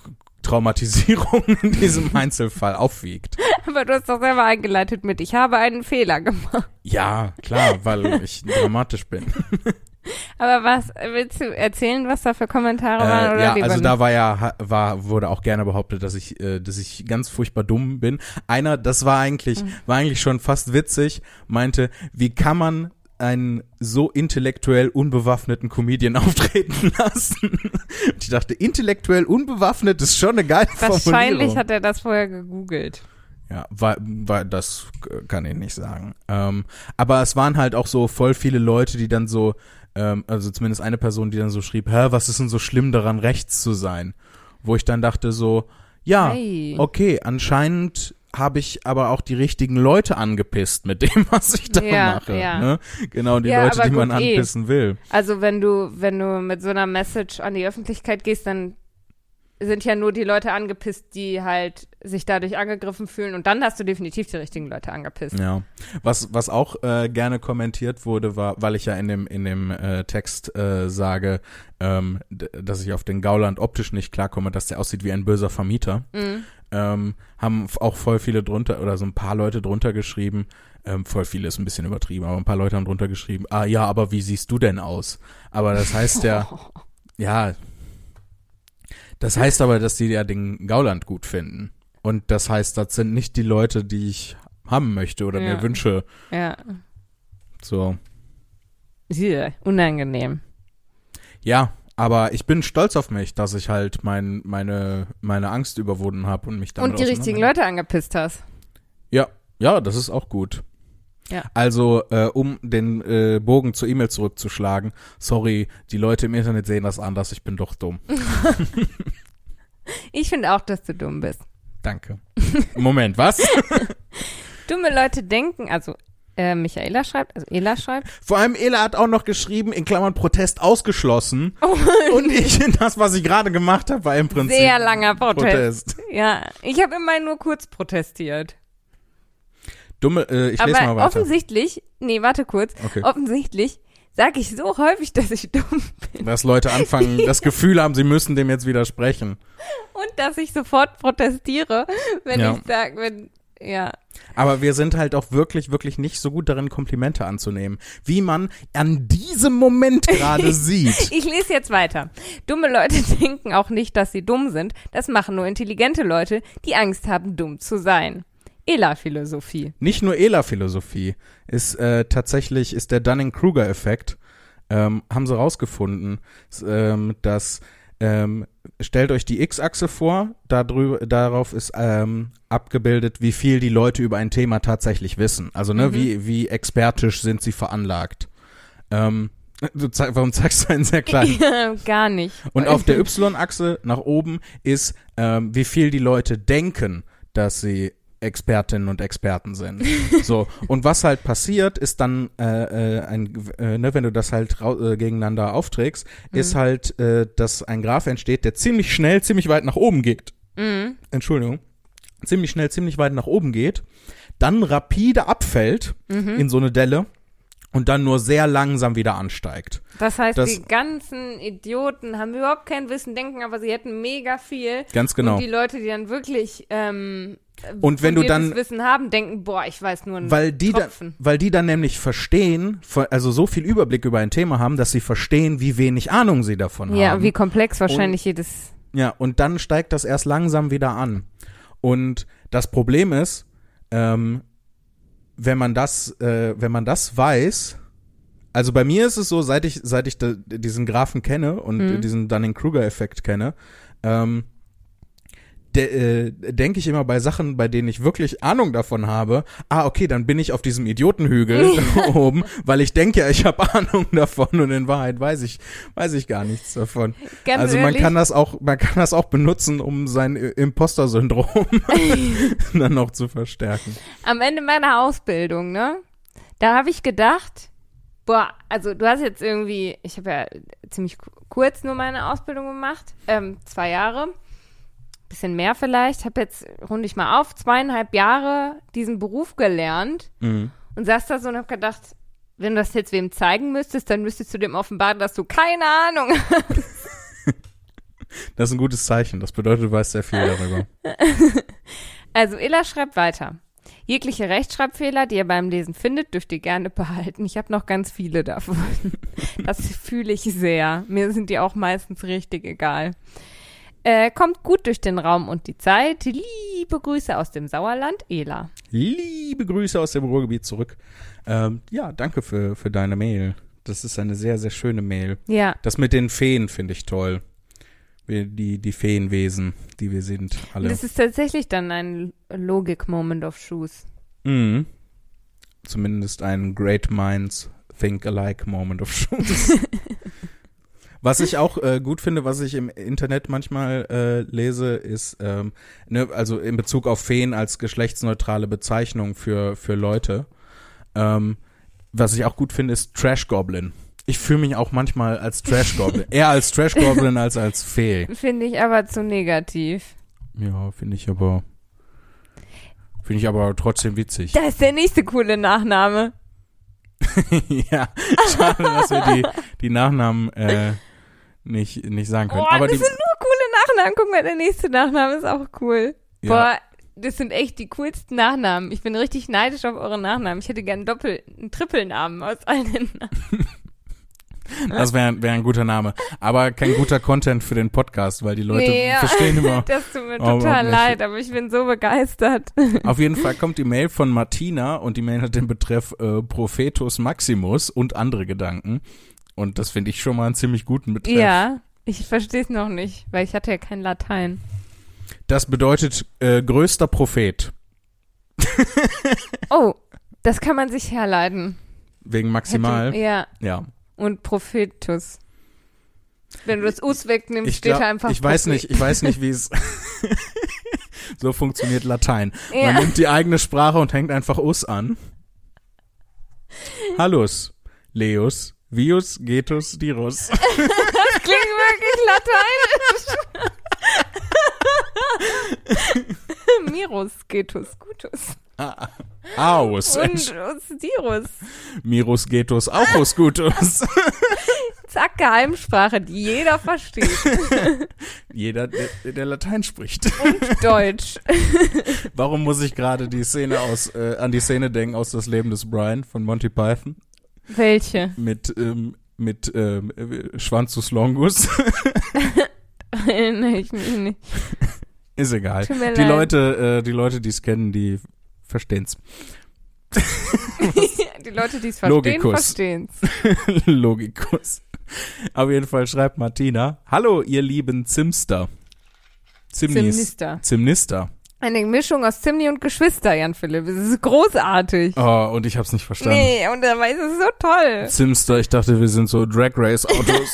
Traumatisierung in diesem Einzelfall aufwiegt. Aber du hast doch selber eingeleitet mit, ich habe einen Fehler gemacht. Ja, klar, weil ich dramatisch bin. Aber was, willst du erzählen, was da für Kommentare waren? Äh, Oder ja, also nicht? da war ja, war, wurde auch gerne behauptet, dass ich, äh, dass ich ganz furchtbar dumm bin. Einer, das war eigentlich, Mhm. war eigentlich schon fast witzig, meinte, wie kann man einen so intellektuell unbewaffneten Comedian auftreten lassen? Und ich dachte, intellektuell unbewaffnet ist schon eine geile Wahrscheinlich hat er das vorher gegoogelt. Ja, war, war, das kann ich nicht sagen. Ähm, aber es waren halt auch so voll viele Leute, die dann so, ähm, also zumindest eine Person, die dann so schrieb, hä, was ist denn so schlimm daran, rechts zu sein? Wo ich dann dachte so, ja, Hey. okay, anscheinend habe ich aber auch die richtigen Leute angepisst mit dem, was ich da Ja, mache. ja. Ne? Genau, die Ja, Leute, die man eh. anpissen will. Also wenn du, wenn du mit so einer Message an die Öffentlichkeit gehst, dann sind ja nur die Leute angepisst, die halt sich dadurch angegriffen fühlen und dann hast du definitiv die richtigen Leute angepisst. Ja, was was auch äh, gerne kommentiert wurde, war, weil ich ja in dem in dem äh, Text äh, sage, ähm, dass ich auf den Gauland optisch nicht klarkomme, dass der aussieht wie ein böser Vermieter, Mhm. Ähm, haben auch voll viele drunter oder so ein paar Leute drunter geschrieben. Ähm, voll viele ist ein bisschen übertrieben, aber ein paar Leute haben drunter geschrieben. Ah ja, aber wie siehst du denn aus? Aber das heißt ja, ja, das heißt aber, dass die ja den Gauland gut finden. Und das heißt, das sind nicht die Leute, die ich haben möchte oder Ja. mir wünsche. Ja. So. Hier, unangenehm. Ja, aber ich bin stolz auf mich, dass ich halt mein, meine, meine Angst überwunden habe und mich damit Und die richtigen Leute angepisst hast. Ja, ja, das ist auch gut. Ja. Also, äh, um den äh, Bogen zur E-Mail zurückzuschlagen, sorry, die Leute im Internet sehen das anders, ich bin doch dumm. Ich finde auch, dass du dumm bist. Danke. Moment, was? Dumme Leute denken, also äh, Michaela schreibt, also Ela schreibt, Vor allem Ela hat auch noch geschrieben, in Klammern Protest ausgeschlossen. Oh. und ich, das, was ich gerade gemacht habe, war im Prinzip sehr langer Protest. Protest. Ja, ich habe immer nur kurz protestiert. Dumme, äh, ich lese Aber mal weiter. offensichtlich, nee, warte kurz, Okay. offensichtlich sage ich so häufig, dass ich dumm bin Dass Leute anfangen, das Gefühl haben, sie müssen dem jetzt widersprechen. und dass ich sofort protestiere, wenn Ja. ich sage, wenn, ja. Aber wir sind halt auch wirklich, wirklich nicht so gut darin, Komplimente anzunehmen. Wie man an diesem Moment gerade sieht. Ich lese jetzt weiter. Dumme Leute denken auch nicht, dass sie dumm sind. Das machen nur intelligente Leute, die Angst haben, dumm zu sein. Ela-Philosophie. Nicht nur ELA-Philosophie. Ist äh, tatsächlich, ist der Dunning-Kruger-Effekt, ähm, haben sie rausgefunden, ähm, dass ähm, stellt euch die X-Achse vor, darüber, darauf ist ähm, abgebildet, wie viel die Leute über ein Thema tatsächlich wissen. Also ne, Mhm. wie, wie expertisch sind sie veranlagt. Ähm, du zeig, warum zeigst du einen sehr kleinen? Ja, gar nicht. Und auf der Y-Achse nach oben ist, ähm, wie viel die Leute denken, dass sie Expertinnen und Experten sind. So und was halt passiert, ist dann äh, äh, ein, äh, ne, wenn du das halt äh, gegeneinander aufträgst, ist Mhm. halt, äh, dass ein Graph entsteht, der ziemlich schnell, ziemlich weit nach oben geht. Mhm. Entschuldigung, ziemlich schnell, ziemlich weit nach oben geht, dann rapide abfällt Mhm. in so eine Delle und dann nur sehr langsam wieder ansteigt. Das heißt, Das- die ganzen Idioten haben überhaupt kein Wissen, denken aber, sie hätten mega viel. Ganz genau. Und die Leute, die dann wirklich ähm, Und wenn du dann- Wissen haben, denken, boah, ich weiß nur einen weil die, da, Tropfen. weil die dann nämlich verstehen, ver- also so viel Überblick über ein Thema haben, dass sie verstehen, wie wenig Ahnung sie davon ja, haben. wie komplex wahrscheinlich jedes. ja, und dann steigt das erst langsam wieder an. Und das Problem ist, ähm, wenn man das, äh, wenn man das weiß, also bei mir ist es so, seit ich, seit ich diesen Graphen kenne und Mhm. diesen Dunning-Kruger-Effekt kenne, ähm, de, äh, denke ich immer bei Sachen, bei denen ich wirklich Ahnung davon habe, ah, okay, dann bin ich auf diesem Idiotenhügel oben, weil ich denke, ja, ich habe Ahnung davon und in Wahrheit weiß ich, weiß ich gar nichts davon. Ganz also man ehrlich, kann das auch, man kann das auch benutzen, um sein Imposter-Syndrom dann noch zu verstärken. am Ende meiner Ausbildung, ne? Da habe ich gedacht, boah, also du hast jetzt irgendwie, ich habe ja ziemlich ku- kurz nur meine Ausbildung gemacht, ähm, zwei Jahre, bisschen mehr vielleicht, habe jetzt, runde ich mal auf, zweieinhalb Jahre diesen Beruf gelernt Mhm. und saß da so und habe gedacht, wenn du das jetzt wem zeigen müsstest, dann müsstest du dem offenbaren, dass du keine Ahnung hast. Das ist ein gutes Zeichen. Das bedeutet, du weißt sehr viel darüber. Also Ella schreibt weiter. Jegliche Rechtschreibfehler, die ihr beim Lesen findet, dürft ihr gerne behalten. Ich habe noch ganz viele davon. Das fühle ich sehr. Mir sind die auch meistens richtig egal. Äh, kommt gut durch den Raum und die Zeit. Liebe Grüße aus dem Sauerland, Ela. Liebe Grüße aus dem Ruhrgebiet zurück. Ähm, ja, danke für, für deine Mail. Das ist eine sehr, sehr schöne Mail. Ja, Das mit den Feen finde ich toll. Die, die Feenwesen, die wir sind, alle. das ist tatsächlich dann ein Logik-Moment of Shoes. Mhm. Zumindest ein Great Minds Think Alike Moment of Truth. was ich auch äh, gut finde, was ich im Internet manchmal äh, lese, ist, ähm, ne, also in Bezug auf Feen als geschlechtsneutrale Bezeichnung für, für Leute. Ähm, was ich auch gut finde, ist Trash Goblin. Ich fühle mich auch manchmal als Trash Goblin. Eher als Trash Goblin als als Fee. Finde ich aber zu negativ. Ja, finde ich aber. Finde ich aber trotzdem witzig. Da ist der nächste coole Nachname. ja, schade, dass wir die, die Nachnamen äh, nicht, nicht sagen können. Oh, aber das die, sind nur coole Nachnamen. Guck mal, der nächste Nachname ist auch cool. ja, Boah, das sind echt die coolsten Nachnamen. Ich bin richtig neidisch auf eure Nachnamen. Ich hätte gern einen Doppel-, einen Trippelnamen aus allen Namen. das wäre wär ein guter Name. Aber kein guter Content für den Podcast, weil die Leute Nee, ja. verstehen immer. Das tut mir total leid, aber ich bin so begeistert. Auf jeden Fall kommt die Mail von Martina und die Mail hat den Betreff äh, Prophetus Maximus und andere Gedanken. Und das finde ich schon mal einen ziemlich guten Betreff. Ja, ich verstehe es noch nicht, weil ich hatte ja kein Latein. Das bedeutet äh, größter Prophet. Oh, das kann man sich herleiten. Wegen maximal. Hätte, ja, ja. und Prophetus. Wenn du das Us wegnimmst, Ich, steht glaub, da einfach ich weiß Prophet. nicht, ich weiß nicht, wie es so funktioniert Latein. Man Ja. nimmt die eigene Sprache und hängt einfach us an. Hallus, Leus, Vius, Getus, Dirus. Das klingt wirklich lateinisch. Mirus, Getus, Gutus. Aus. Und Usdirus. Mirus, Getus, Auchus, Gutus. Zack, Geheimsprache, die jeder versteht. Jeder, der, der Latein spricht. Und Deutsch. Warum muss ich gerade die Szene aus, äh, an die Szene denken aus Das Leben des Brian von Monty Python? Welche? Mit, ähm, mit ähm, äh, Schwanzus Longus. Erinnere ich mich nicht. Ist egal. Die leid. Leute, äh, die Leute, die es kennen, die verstehen's. Die Leute, die es verstehen, Logikus. verstehen's. Logikus. Auf jeden Fall schreibt Martina, Hallo, ihr lieben Zimster. Zimnis. Zimnister. Zimnister. Eine Mischung aus Zimni und Geschwister, Jan Philipp. Das ist großartig. Oh, und ich hab's nicht verstanden. Nee, und dabei ist es so toll. Zimster, ich dachte, wir sind so Drag Race Autos.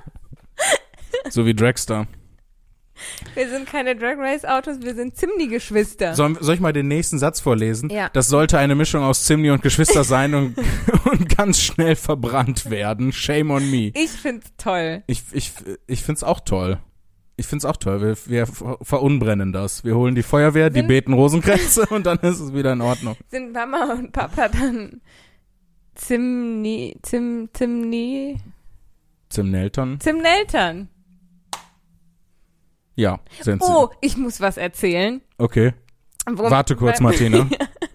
so wie Dragster. Wir sind keine Drag Race Autos, wir sind Zimni-Geschwister. Soll, soll ich mal den nächsten Satz vorlesen? Ja. Das sollte eine Mischung aus Zimni und Geschwister sein und, und ganz schnell verbrannt werden. Shame on me. Ich find's toll. Ich, ich, ich find's auch toll. Ich find's auch toll. Wir, wir ver- verunbrennen das. Wir holen die Feuerwehr, die Sind- beten Rosenkränze und dann ist es wieder in Ordnung. Sind Mama und Papa dann Zimni, Zim, Zimni, Zimneltern? Zimneltern? Ja, sind sie. Oh, ich muss was erzählen. Okay. Worum- Warte kurz, Martina.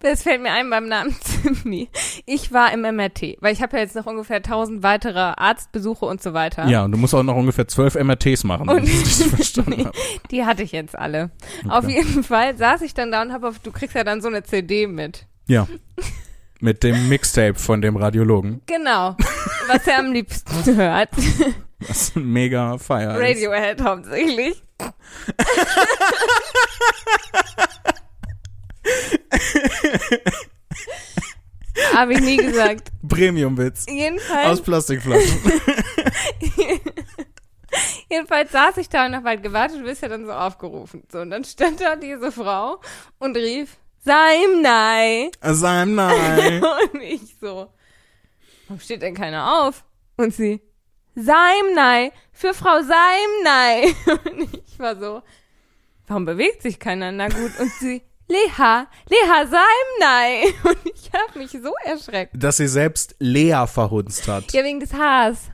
Das fällt mir ein beim Namen Zimni. Ich war im MRT, weil ich habe ja jetzt noch ungefähr 1000 weitere Arztbesuche und so weiter. Ja, und du musst auch noch ungefähr zwölf MRTs machen, wenn Und- ich das verstanden habe. Die hatte ich jetzt alle. Auf jeden Fall saß ich dann da und habe auf, du kriegst ja dann so eine CD mit. Ja. Mit dem Mixtape von dem Radiologen, Genau. Was er am liebsten hört. was ein mega Feier ist. Radiohead hauptsächlich. Habe ich nie gesagt. Premium-Witz. Jedenfalls. Aus Plastikflaschen. Jedenfalls saß ich da und habe halt gewartet, du bist ja dann so aufgerufen. So, und dann stand da diese Frau und rief, Saimnei. Sein Nein. Und ich so, warum steht denn keiner auf? Und sie, Saimnei, für Frau Saimnei. Und ich war so, warum bewegt sich keiner? Na gut. Und sie, Leha, Leha Saimnei. Und ich habe mich so erschreckt. Dass sie selbst Lea verhunzt hat. Ja, wegen des Haars.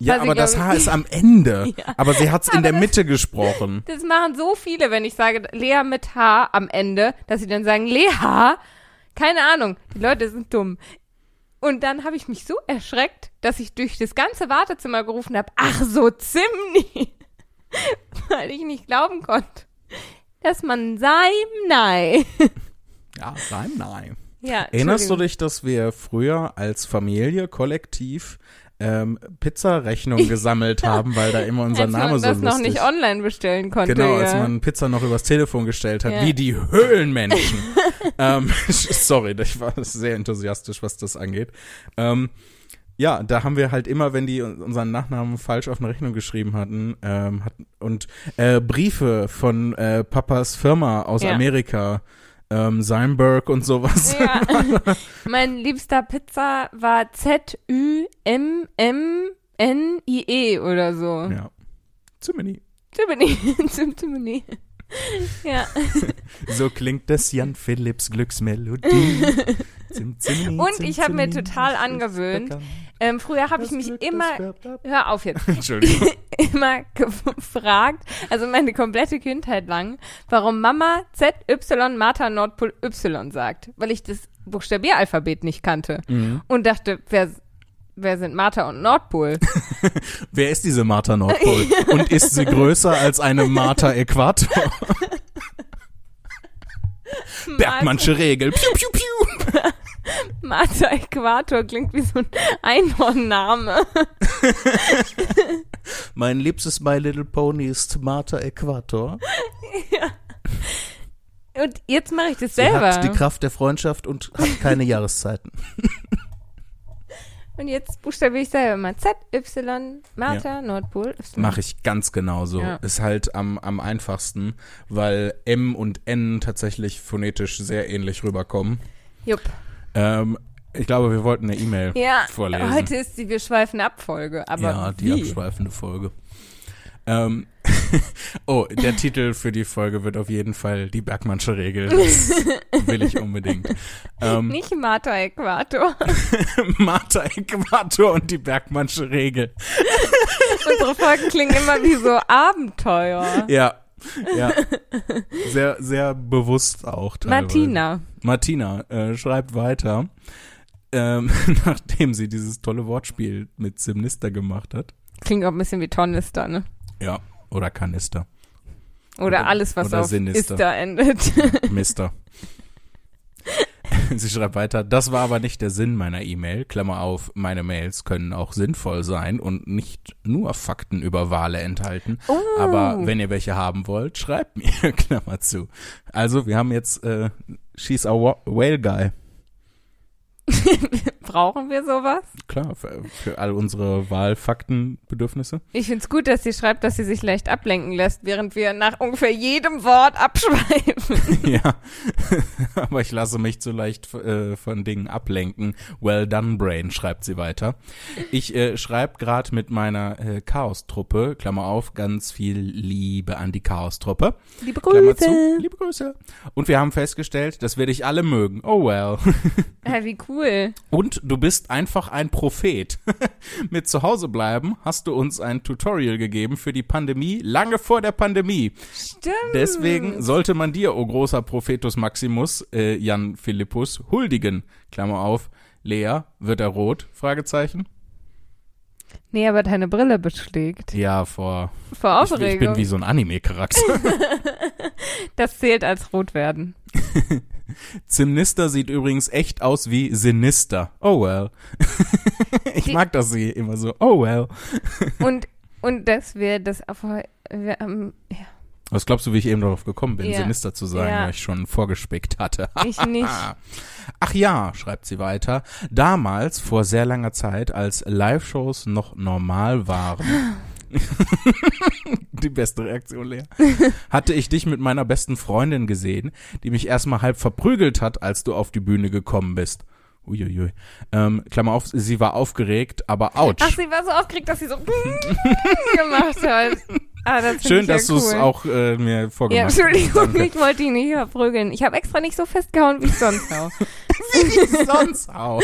Ja, Was aber das Haar ist am Ende. Ja. Aber sie hat's in Aber der das- Mitte gesprochen. Das machen so viele, wenn ich sage Lea mit H am Ende, dass sie dann sagen Lea. Keine Ahnung, die Leute sind dumm. Und dann habe ich mich so erschreckt, dass ich durch das ganze Wartezimmer gerufen habe, ach so Zimni, weil ich nicht glauben konnte, dass man Seimnei. Ja, Sein Nein. Ja, Erinnerst du dich, dass wir früher als Familie kollektiv ähm, Pizzarechnungen gesammelt haben, weil da immer unser als Name man so das lustig noch nicht online bestellen konnte. Genau, als man Pizza noch übers Telefon gestellt hat, Ja. wie die Höhlenmenschen. ähm, sorry, ich war sehr enthusiastisch, was das angeht. Ähm, ja, da haben wir halt immer, wenn die unseren Nachnamen falsch auf eine Rechnung geschrieben hatten, ähm, hatten und äh, Briefe von äh, Papas Firma aus Ja. Amerika, ähm, Seinberg und sowas. Ja. mein liebster Pizza war Z-Ü-M-M-N-I-E oder so. Ja. Zimini. Zimini. Zim Zimini. Ja. So klingt das Jan Philipps Glücksmelodie. Zim, Zimini, Und zim, ich hab mir total angewöhnt. Ähm, früher habe ich mich Glück, immer, hör auf jetzt, Entschuldigung. immer gefragt, also meine komplette Kindheit lang, warum Mama ZY Martha Nordpol Y sagt, weil ich das Buchstabieralphabet nicht kannte Mhm. und dachte, wer, wer sind Martha und Nordpol? Wer ist diese Martha Nordpol? Und ist sie größer als eine Martha Äquator? Bergmannsche Regel. Piu, piu, piu. Martha Äquator klingt wie so ein Einhornname. Mein liebstes My Little Pony ist Martha Äquator. Und jetzt mache ich das Sie hat die selber. Kraft der Freundschaft und hat keine Jahreszeiten. Und jetzt buchstabiere ich selber mal ZY Martha Nordpol Y. Mache ich ganz genauso. Ja. Ist halt am, am einfachsten, weil M und N tatsächlich phonetisch sehr ähnlich rüberkommen. Jupp. Ähm, ich glaube, wir wollten eine E-Mail Ja, vorlesen. heute ist die Wir schweifen ab Folge, aber ja, die wie? abschweifende Folge. Ähm, oh, der Titel für die Folge wird auf jeden Fall die Bergmannsche Regel. Das will ich unbedingt. Ähm, Nicht Martha Äquator. Martha Äquator und die Bergmannsche Regel. Unsere Folgen klingen immer wie so Abenteuer. Ja, ja. Sehr, sehr bewusst auch. Teilweise. Martina. Martina äh, schreibt weiter, ähm, nachdem sie dieses tolle Wortspiel mit Simnister gemacht hat. Klingt auch ein bisschen wie Tornister, ne? Ja, oder Kanister. Oder, Oder- alles, was oder auf Sinister. Ister endet. Mister. Sie schreibt weiter, das war aber nicht der Sinn meiner E-Mail. Klammer auf, meine Mails können auch sinnvoll sein und nicht nur Fakten über Wale enthalten. Oh. Aber wenn ihr welche haben wollt, schreibt mir, Klammer zu. Also, wir haben jetzt, äh, she's a whale guy. Brauchen wir sowas? Klar, für, für all unsere Wahlfaktenbedürfnisse. Ich find's gut, dass sie schreibt, dass sie sich leicht ablenken lässt, während wir nach ungefähr jedem Wort abschweifen. ja, aber ich lasse mich zu leicht äh, von Dingen ablenken. Well done, Brain, schreibt sie weiter. Ich äh, schreibe gerade mit meiner äh, Chaos-Truppe, Klammer auf, ganz viel Liebe an die Chaos-Truppe. Liebe Grüße. zu, liebe Grüße. Und wir haben festgestellt, dass wir dich alle mögen. Oh well. Ja, wie cool. Und du bist einfach ein Prophet. Mit zu Hause bleiben hast du uns ein Tutorial gegeben für die Pandemie, lange vor der Pandemie. Stimmt. Deswegen sollte man dir, o großer Prophetus Maximus, äh, Jan Philippus, huldigen. Klammer auf. Lea, wird er rot? Fragezeichen. Nee, aber deine Brille beschlägt. Ja, vor. Vor Ich, ich bin Aufregung. wie so ein Anime-Charakter. das zählt als rot werden. Zimnister sieht übrigens echt aus wie Sinister. Oh well. ich Die- mag das sie immer so. Oh well. Und und dass wir das auf, wir, ähm, ja, Was glaubst du, wie ich eben darauf gekommen bin, Ja. Sinister zu sein, Ja. weil ich schon vorgespickt hatte? ich nicht. Ach ja, schreibt sie weiter, damals, vor sehr langer Zeit, als Live-Shows noch normal waren. Die beste Reaktion, Lea. Hatte ich dich mit meiner besten Freundin gesehen, die mich erstmal halb verprügelt hat, als du auf die Bühne gekommen bist. Uiuiui. Ähm, Klammer auf, sie war aufgeregt, aber ouch. Ach, sie war so aufgeregt, dass sie so gemacht hat. Ah, das Schön, ich ja dass du es cool. auch äh, mir Ja, vorgemacht hast. Entschuldigung, Danke. ich wollte ihn nicht verprügeln. Ich habe extra nicht so festgehauen, wie ich sonst hau. sonst auch.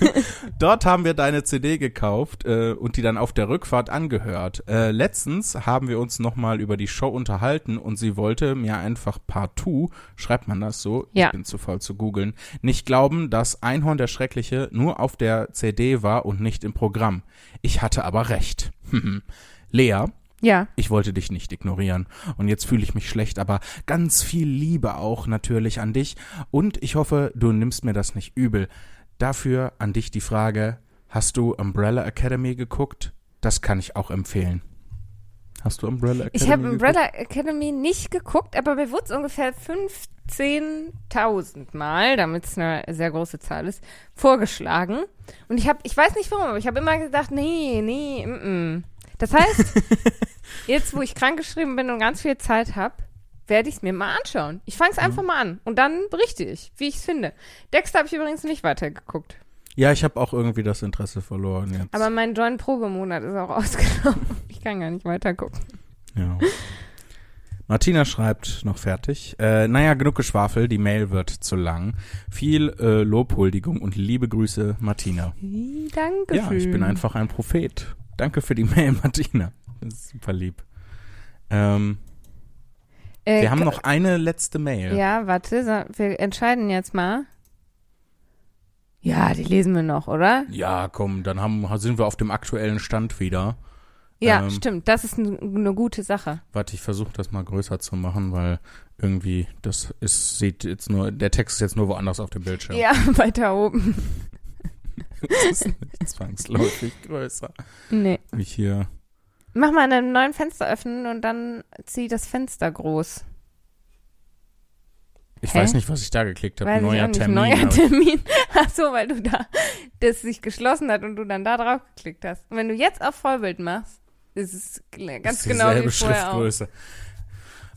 Dort haben wir deine CD gekauft äh, und die dann auf der Rückfahrt angehört. Äh, letztens haben wir uns nochmal über die Show unterhalten und sie wollte mir einfach partout, schreibt man das so, Ja. ich bin zu faul zu googeln, nicht glauben, dass Einhorn der Schreckliche nur auf der CD war und nicht im Programm. Ich hatte aber recht. Lea, Ja, ich wollte dich nicht ignorieren. Und jetzt fühle ich mich schlecht, aber ganz viel Liebe auch natürlich an dich. Und ich hoffe, du nimmst mir das nicht übel. Dafür an dich die Frage, hast du Umbrella Academy geguckt? Das kann ich auch empfehlen. Hast du Umbrella Academy ich habe? Umbrella Academy nicht geguckt, aber mir wurde es ungefähr 15.000 Mal, damit es eine sehr große Zahl ist, vorgeschlagen. Und ich habe, ich weiß nicht warum, aber ich habe immer gedacht, nee, nee, mm, mm. Das heißt, jetzt wo ich krankgeschrieben bin und ganz viel Zeit habe, werde ich es mir mal anschauen. Ich fange es einfach mal an und dann berichte ich, wie ich es finde. Dexter habe ich übrigens nicht weitergeguckt. Ja, ich habe auch irgendwie das Interesse verloren jetzt. Aber mein Join Probemonat ist auch ausgelaufen. Ich kann gar nicht weitergucken. ja. Martina schreibt noch fertig. Äh, naja, genug Geschwafel, die Mail wird zu lang. Viel äh, Lobhuldigung und liebe Grüße, Martina. Danke. Ja, ich bin einfach ein Prophet. Danke für die Mail, Martina. Das ist super lieb. Ähm, Äh, wir haben noch eine letzte Mail. Ja, warte, wir entscheiden jetzt mal. Ja, die lesen wir noch, oder? Ja, komm, dann haben, sind wir auf dem aktuellen Stand wieder. Ja, Ähm. stimmt. Das ist eine gute Sache. Warte, ich versuche das mal größer zu machen, weil irgendwie das ist, sieht jetzt nur, der Text ist jetzt nur woanders auf dem Bildschirm. Ja, weiter oben. Das ist nicht zwangsläufig größer. Nee. Wie hier. Mach mal einen neuen Fenster öffnen und dann zieh das Fenster groß. Ich Hä? weiß nicht, was ich da geklickt habe. Neuer. Termin. Neuer Termin. Ach so, weil du da das sich geschlossen hat und du dann da drauf geklickt hast. Und wenn du jetzt auf Vollbild machst, es gl- ganz ist genau dieselbe vorher auch. Schriftgröße.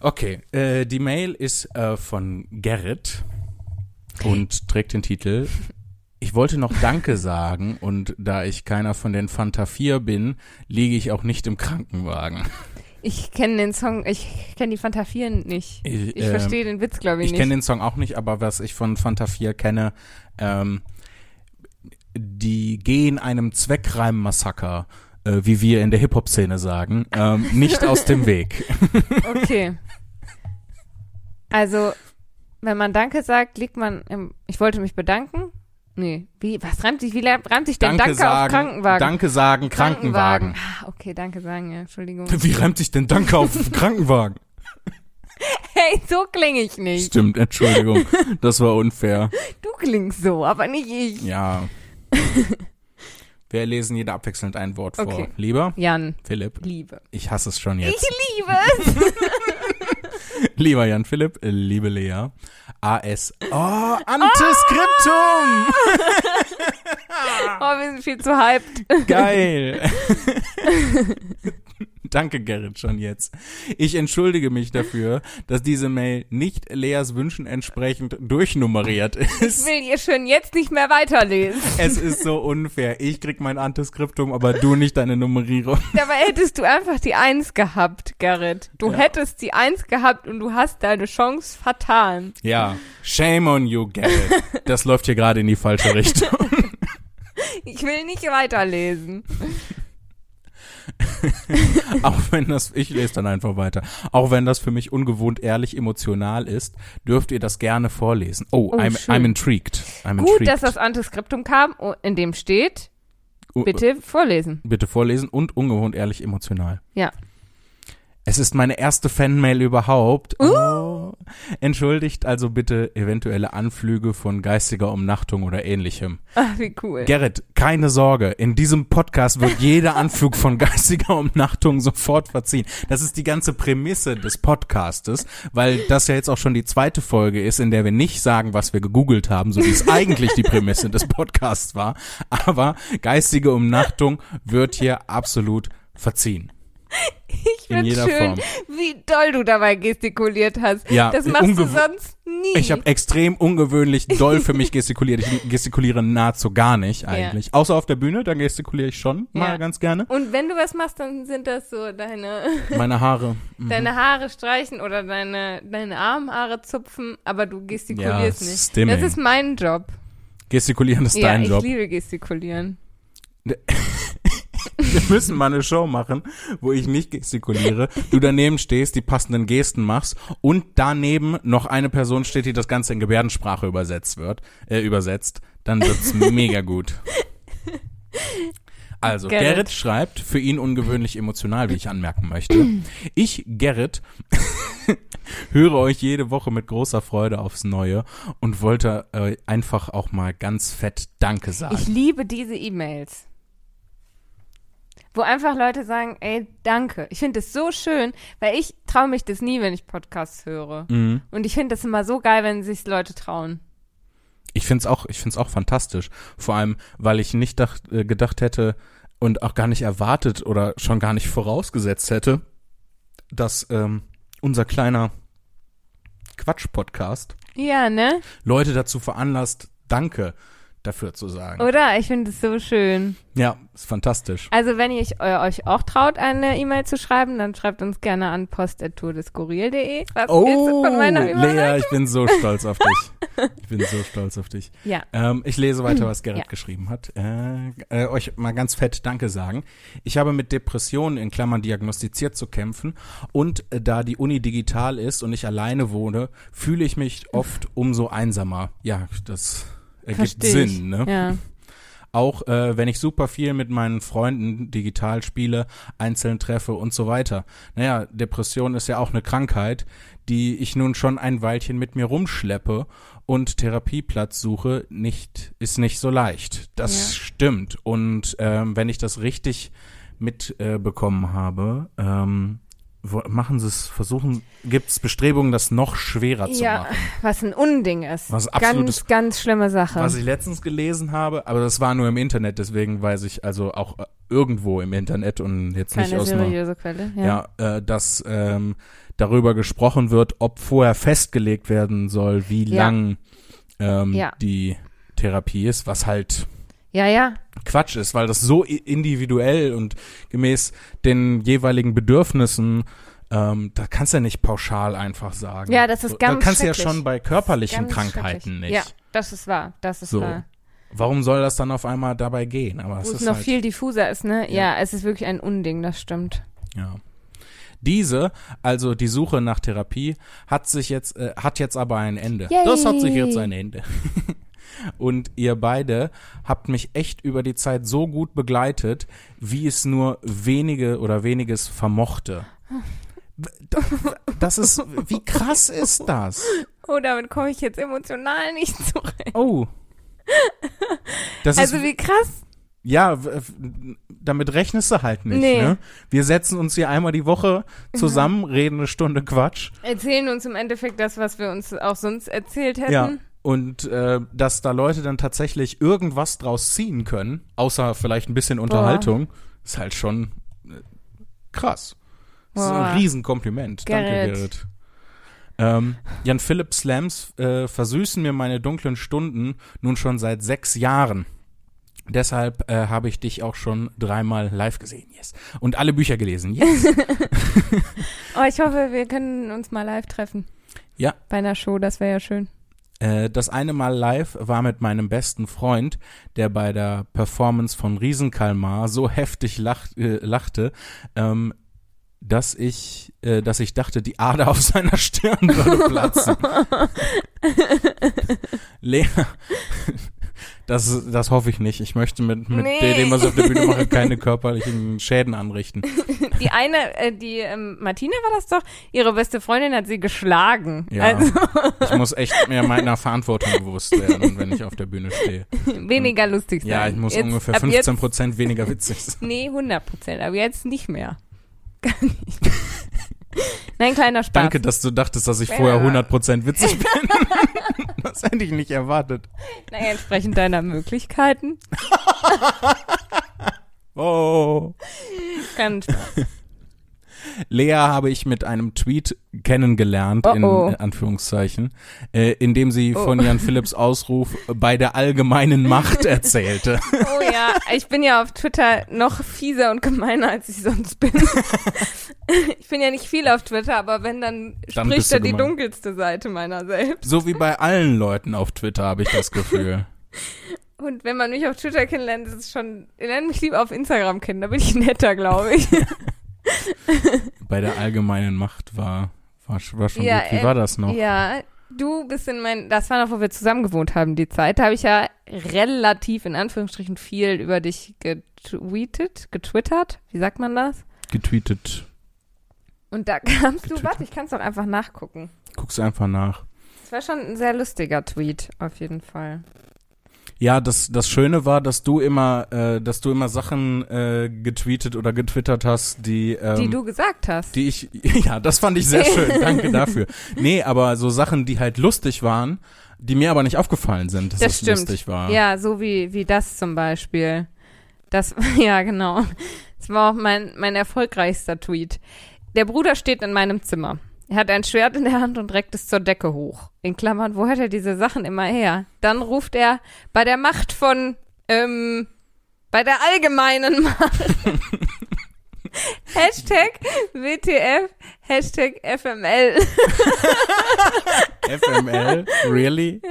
Okay, äh, die Mail ist äh, von Gerrit und trägt den Titel Ich wollte noch Danke sagen und da ich keiner von den Fanta 4 bin, liege ich auch nicht im Krankenwagen. Ich kenne den Song, ich kenne die Fanta 4 nicht. Ich, Ich ähm, verstehe den Witz, glaube ich, Ich nicht. kenne den Song auch nicht, aber was ich von Fanta 4 kenne, ähm, die gehen einem Zweckreim-Massaker, äh, wie wir in der Hip-Hop-Szene sagen, ähm, nicht aus dem Weg. Okay. Also, wenn man Danke sagt, liegt man im. Ich wollte mich bedanken. Nee. Wie, was reimt sich, wie reimt sich denn Danke, sagen, auf Krankenwagen? Danke sagen, Krankenwagen. Ah, okay, Danke sagen, ja, Entschuldigung. Wie reimt sich denn Danke auf Krankenwagen? Hey, so klinge ich nicht. Stimmt, Entschuldigung, das war unfair. Du klingst so, aber nicht ich. Ja. Wir lesen jeder abwechselnd ein Wort vor. Okay. Lieber Jan, Philipp, Liebe. ich hasse es schon Ich jetzt. liebe es. Lieber Jan Philipp, liebe Lea. AS. Oh, Antiskriptum! Oh, wir sind viel zu hyped. Geil. Danke, Gerrit, schon jetzt. Ich entschuldige mich dafür, dass diese Mail nicht Leas Wünschen entsprechend durchnummeriert Ich ist. will ihr schon jetzt nicht mehr weiterlesen. Es ist so unfair. Ich krieg mein Antiskriptum, aber du nicht deine Nummerierung. Dabei hättest du einfach die Eins gehabt, Gerrit. Du Ja. hättest die Eins gehabt und du hast deine Chance vertan. Ja, shame on you, Gerrit. Das läuft hier gerade in die falsche Richtung. Ich will nicht weiterlesen. Auch wenn das, ich lese dann einfach weiter. Auch wenn das für mich ungewohnt ehrlich emotional ist, dürft ihr das gerne vorlesen. Oh, Oh, I'm. I'm intrigued. I'm Gut, intrigued. dass das Antiskriptum kam, oh, in dem steht, bitte vorlesen. bitte vorlesen und ungewohnt ehrlich emotional. Ja. Es ist meine erste Fanmail überhaupt. Oh. Entschuldigt also bitte eventuelle Anflüge von geistiger Umnachtung oder ähnlichem. Ach, wie cool. Gerrit, keine Sorge. In diesem Podcast wird jeder Anflug von geistiger Umnachtung sofort verziehen. Das ist die ganze Prämisse des Podcastes, weil das ja jetzt auch schon die zweite Folge ist, in der wir nicht sagen, was wir gegoogelt haben, so wie es eigentlich die Prämisse des Podcasts war. Aber geistige Umnachtung wird hier absolut verziehen. Ich In finde schön, Form. wie doll du dabei gestikuliert hast. Ja, das machst du sonst nie. Ich habe extrem ungewöhnlich doll für mich gestikuliert. Ich gestikuliere nahezu gar nicht eigentlich. Außer auf der Bühne, da gestikuliere ich schon mal Ja. ganz gerne. Und wenn du was machst, dann sind das so deine, Meine Haare. mhm. deine Haare streichen oder deine, deine Armhaare zupfen, aber du gestikulierst Ja, nicht. Stimming. Das ist mein Job. Gestikulieren ist ja, dein ich Job. liebe gestikulieren. Wir müssen mal eine Show machen, wo ich nicht gestikuliere, du daneben stehst, die passenden Gesten machst und daneben noch eine Person steht, die das Ganze in Gebärdensprache übersetzt wird, äh, übersetzt. Dann wird's mega gut. Also, Gerrit. Gerrit. schreibt, für ihn ungewöhnlich emotional, wie ich anmerken möchte. Ich, Gerrit, höre euch jede Woche mit großer Freude aufs Neue und wollte äh, einfach auch mal ganz fett Danke sagen. Ich liebe diese E-Mails. Wo einfach Leute sagen, ey, danke. Ich finde es so schön, weil ich traue mich das nie, wenn ich Podcasts höre. Mhm. Und ich finde das immer so geil, wenn sich Leute trauen. Ich find's auch, ich find's auch fantastisch. Vor allem, weil ich nicht dach, äh, gedacht hätte und auch gar nicht erwartet oder schon gar nicht vorausgesetzt hätte, dass ähm, unser kleiner Quatsch-Podcast Ja, ne? Leute dazu veranlasst, Danke dafür zu sagen. Oder? Ich finde es so schön. Ja, ist fantastisch. Also, wenn ihr euch, äh, euch auch traut, eine E-Mail zu schreiben, dann schreibt uns gerne an post.tourdeskurril.de. Oh, Lea, ich bin so stolz auf dich. Ich bin so stolz auf dich. Ja. Ähm, ich lese weiter, was Gerrit Ja. geschrieben hat. Äh, äh, euch mal ganz fett Danke sagen. Ich habe mit Depressionen in Klammern diagnostiziert zu kämpfen und äh, da die Uni digital ist und ich alleine wohne, fühle ich mich oft umso einsamer. Ja, das ergibt Versteh ich. Sinn, ne? Ja. Auch äh, wenn ich super viel mit meinen Freunden digital spiele, einzeln treffe und so weiter. Naja, Depression ist ja auch eine Krankheit, die ich nun schon ein Weilchen mit mir rumschleppe und Therapieplatz suche, nicht, ist nicht so leicht. Das Ja. stimmt. Und ähm, wenn ich das richtig mitbekommen äh, habe, ähm, machen sie es, versuchen, gibt es Bestrebungen, das noch schwerer zu Ja, machen. was ein Unding ist. Was absolutes- ganz, ganz schlimme Sache. Was ich letztens gelesen habe, aber das war nur im Internet, deswegen weiß ich also auch äh, irgendwo im Internet und jetzt nicht Keine aus einer, seriöse Quelle. Ja. ja, äh, dass ähm, darüber gesprochen wird, ob vorher festgelegt werden soll, wie Ja. lang ähm, die Therapie ist, was halt ja, ja. Quatsch ist, weil das so individuell und gemäß den jeweiligen Bedürfnissen ähm, da kannst du ja nicht pauschal einfach sagen. Ja, das ist ganz Da kannst du ja schon bei körperlichen Krankheiten nicht. Ja, das ist wahr. Das ist So. wahr. Warum soll das dann auf einmal dabei gehen? Aber es Wo es ist noch halt, viel diffuser ist, ne? Ja. Ja. es ist wirklich ein Unding, das stimmt. Ja. Diese, also die Suche nach Therapie, hat sich jetzt, äh, hat jetzt aber ein Ende. Yay. Das hat sich jetzt ein Ende. Und ihr beide habt mich echt über die Zeit so gut begleitet, wie es nur wenige oder weniges vermochte. Das ist, wie krass ist das? Oh, damit komme ich jetzt emotional nicht zurecht. Oh. Das Also ist, wie krass. ja, damit rechnest du halt nicht, Nee. ne? Wir setzen uns hier einmal die Woche zusammen, reden eine Stunde Quatsch. Erzählen uns im Endeffekt das, was wir uns auch sonst erzählt hätten. Ja. Und äh, dass da Leute dann tatsächlich irgendwas draus ziehen können, außer vielleicht ein bisschen Unterhaltung, ist halt schon äh, krass. Das ist Boah. ein Riesenkompliment. Danke. Gerrit. Ähm, Jan Philipp Slams äh, versüßen mir meine dunklen Stunden nun schon seit sechs Jahren. Deshalb äh, habe ich dich auch schon dreimal live gesehen, yes. Und alle Bücher gelesen, yes. Oh, ich hoffe, wir können uns mal live treffen. Ja. Bei einer Show, das wäre ja schön. Äh, das eine Mal live war mit meinem besten Freund, der bei der Performance von Riesenkalmar so heftig lacht, äh, lachte, ähm, dass ich, äh, dass ich dachte, die Ader auf seiner Stirn würde platzen. Lea, Das, das hoffe ich nicht. Ich möchte mit, mit Nee. dem, was ich auf der Bühne mache, keine körperlichen Schäden anrichten. Die eine, äh, die ähm, Martina war das doch, ihre beste Freundin hat sie geschlagen. Ja. Also Ich muss echt mehr meiner Verantwortung bewusst werden, wenn ich auf der Bühne stehe. weniger lustig sein. Ja, ich muss Jetzt- ungefähr ab 15 Jetzt, Prozent weniger witzig sein. nee, 100 Prozent, aber jetzt nicht mehr. Gar nicht. Nein, kleiner Spaß. Danke, dass du dachtest, dass ich vorher Ja. 100 Prozent witzig bin. das hätte ich nicht erwartet. Naja, entsprechend deiner Möglichkeiten. Oh. Kein Spaß. Lea habe ich mit einem Tweet kennengelernt, Oh, in oh. Anführungszeichen, äh, in dem sie Oh. von Jan Philipps Ausruf bei der allgemeinen Macht erzählte. Oh ja, ich bin ja auf Twitter noch fieser und gemeiner, als ich sonst bin. ich bin ja nicht viel auf Twitter, aber wenn, dann, Dann spricht da die gemein. dunkelste Seite meiner selbst. So wie bei allen Leuten auf Twitter habe ich das Gefühl. Und wenn man mich auf Twitter kennenlernt, ist es schon, lernt mich lieber auf Instagram kennen, da bin ich netter, glaube ich. Bei der allgemeinen Macht war, war, war schon Ja, gut. Wie äh, war das noch? Ja, du bist in mein, das war noch, wo wir zusammen gewohnt haben, die Zeit. Da habe ich ja relativ in Anführungsstrichen viel über dich getweetet, getwittert, wie sagt man das? Getweetet. Und da kamst du, Getwittert. warte, ich kann es doch einfach nachgucken. Guck's einfach nach. Es war schon ein sehr lustiger Tweet, auf jeden Fall. Ja, das, das Schöne war, dass du immer, äh, dass du immer Sachen äh, getweetet oder getwittert hast, die, ähm, Die du gesagt hast. die ich, ja, das fand ich sehr schön. Danke dafür. Nee, aber so Sachen, die halt lustig waren, die mir aber nicht aufgefallen sind, dass Das es stimmt. lustig war. Ja, so wie, wie das zum Beispiel. Das, ja, genau. Das war auch mein, mein erfolgreichster Tweet. Der Bruder steht in meinem Zimmer. Er hat ein Schwert in der Hand und reckt es zur Decke hoch. In Klammern, wo hat er diese Sachen immer her? Dann ruft er bei der Macht von, ähm, bei der allgemeinen Macht. Hashtag WTF, Hashtag FML. FML, really?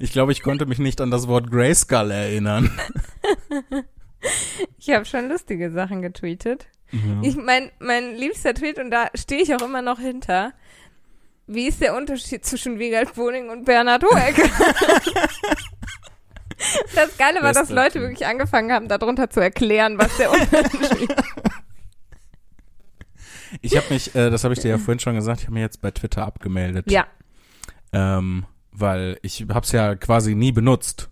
Ich glaube, ich konnte mich nicht an das Wort Grayskull erinnern. Ich habe schon lustige Sachen getweetet. Ja. Ich mein, mein liebster Tweet, und da stehe ich auch immer noch hinter. Wie ist der Unterschied zwischen Wiegald Boning und Bernhard Hoeker? das Geile war, dass Leute wirklich angefangen haben, darunter zu erklären, was der Unterschied ist. Ich habe mich, äh, das habe ich dir ja vorhin schon gesagt, ich habe mich jetzt bei Twitter abgemeldet. Ja, Ähm, weil ich habe es ja quasi nie benutzt.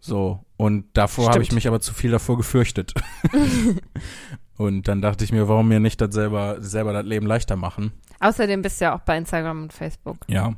So. Und davor habe ich mich aber zu viel davor gefürchtet. und dann dachte ich mir, warum mir nicht das selber, selber das Leben leichter machen? außerdem bist du ja auch bei Instagram und Facebook. Ja.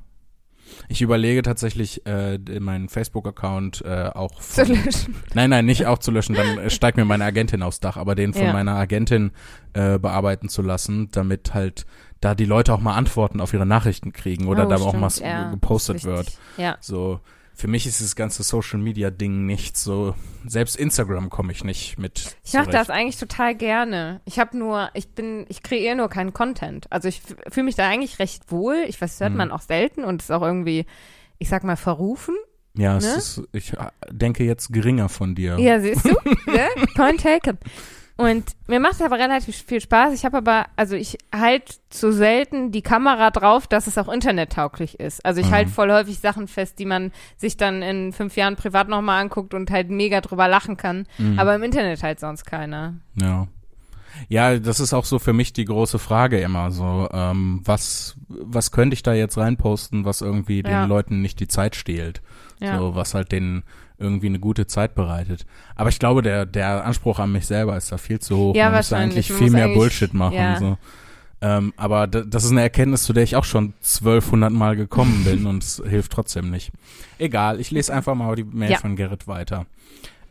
Ich überlege tatsächlich, äh, meinen Facebook-Account äh, auch Zu von, löschen. Nein, nein, nicht auch zu löschen, dann äh, steigt mir meine Agentin aufs Dach, aber den von Ja. meiner Agentin äh, bearbeiten zu lassen, damit halt da die Leute auch mal Antworten auf ihre Nachrichten kriegen oder Oh, da auch stimmt, mal s- ja, gepostet wird. Ja. So, für mich ist das ganze Social Media Ding nicht so, selbst Instagram komme ich nicht mit. Ich mache das eigentlich total gerne. Ich habe nur, ich bin, ich kreiere nur keinen Content. Also ich fühle mich da eigentlich recht wohl. Ich weiß, das hört Mhm. man auch selten und ist auch irgendwie, ich sag mal, verrufen. Ja, es ne? ist, ich äh, denke jetzt geringer von dir. Ja, siehst du? ne? Point taken. Und mir macht es aber relativ viel Spaß. Ich habe aber, also ich halt zu selten die Kamera drauf, dass es auch internettauglich ist. Also ich Mhm. halt voll häufig Sachen fest, die man sich dann in fünf Jahren privat nochmal anguckt und halt mega drüber lachen kann. Mhm. Aber im Internet halt sonst keiner. Ja. Ja, das ist auch so für mich die große Frage immer so, ähm, was, was könnte ich da jetzt reinposten, was irgendwie den Ja. Leuten nicht die Zeit stehlt? Ja. So, was halt denen irgendwie eine gute Zeit bereitet. Aber ich glaube, der, der Anspruch an mich selber ist da viel zu hoch. Ja, Man muss eigentlich viel mehr eigentlich- Bullshit machen. ja. So. Ähm, aber das ist eine Erkenntnis, zu der ich auch schon 1200 Mal gekommen bin und es hilft trotzdem nicht. Egal, ich lese einfach mal die Mail Ja. von Gerrit weiter.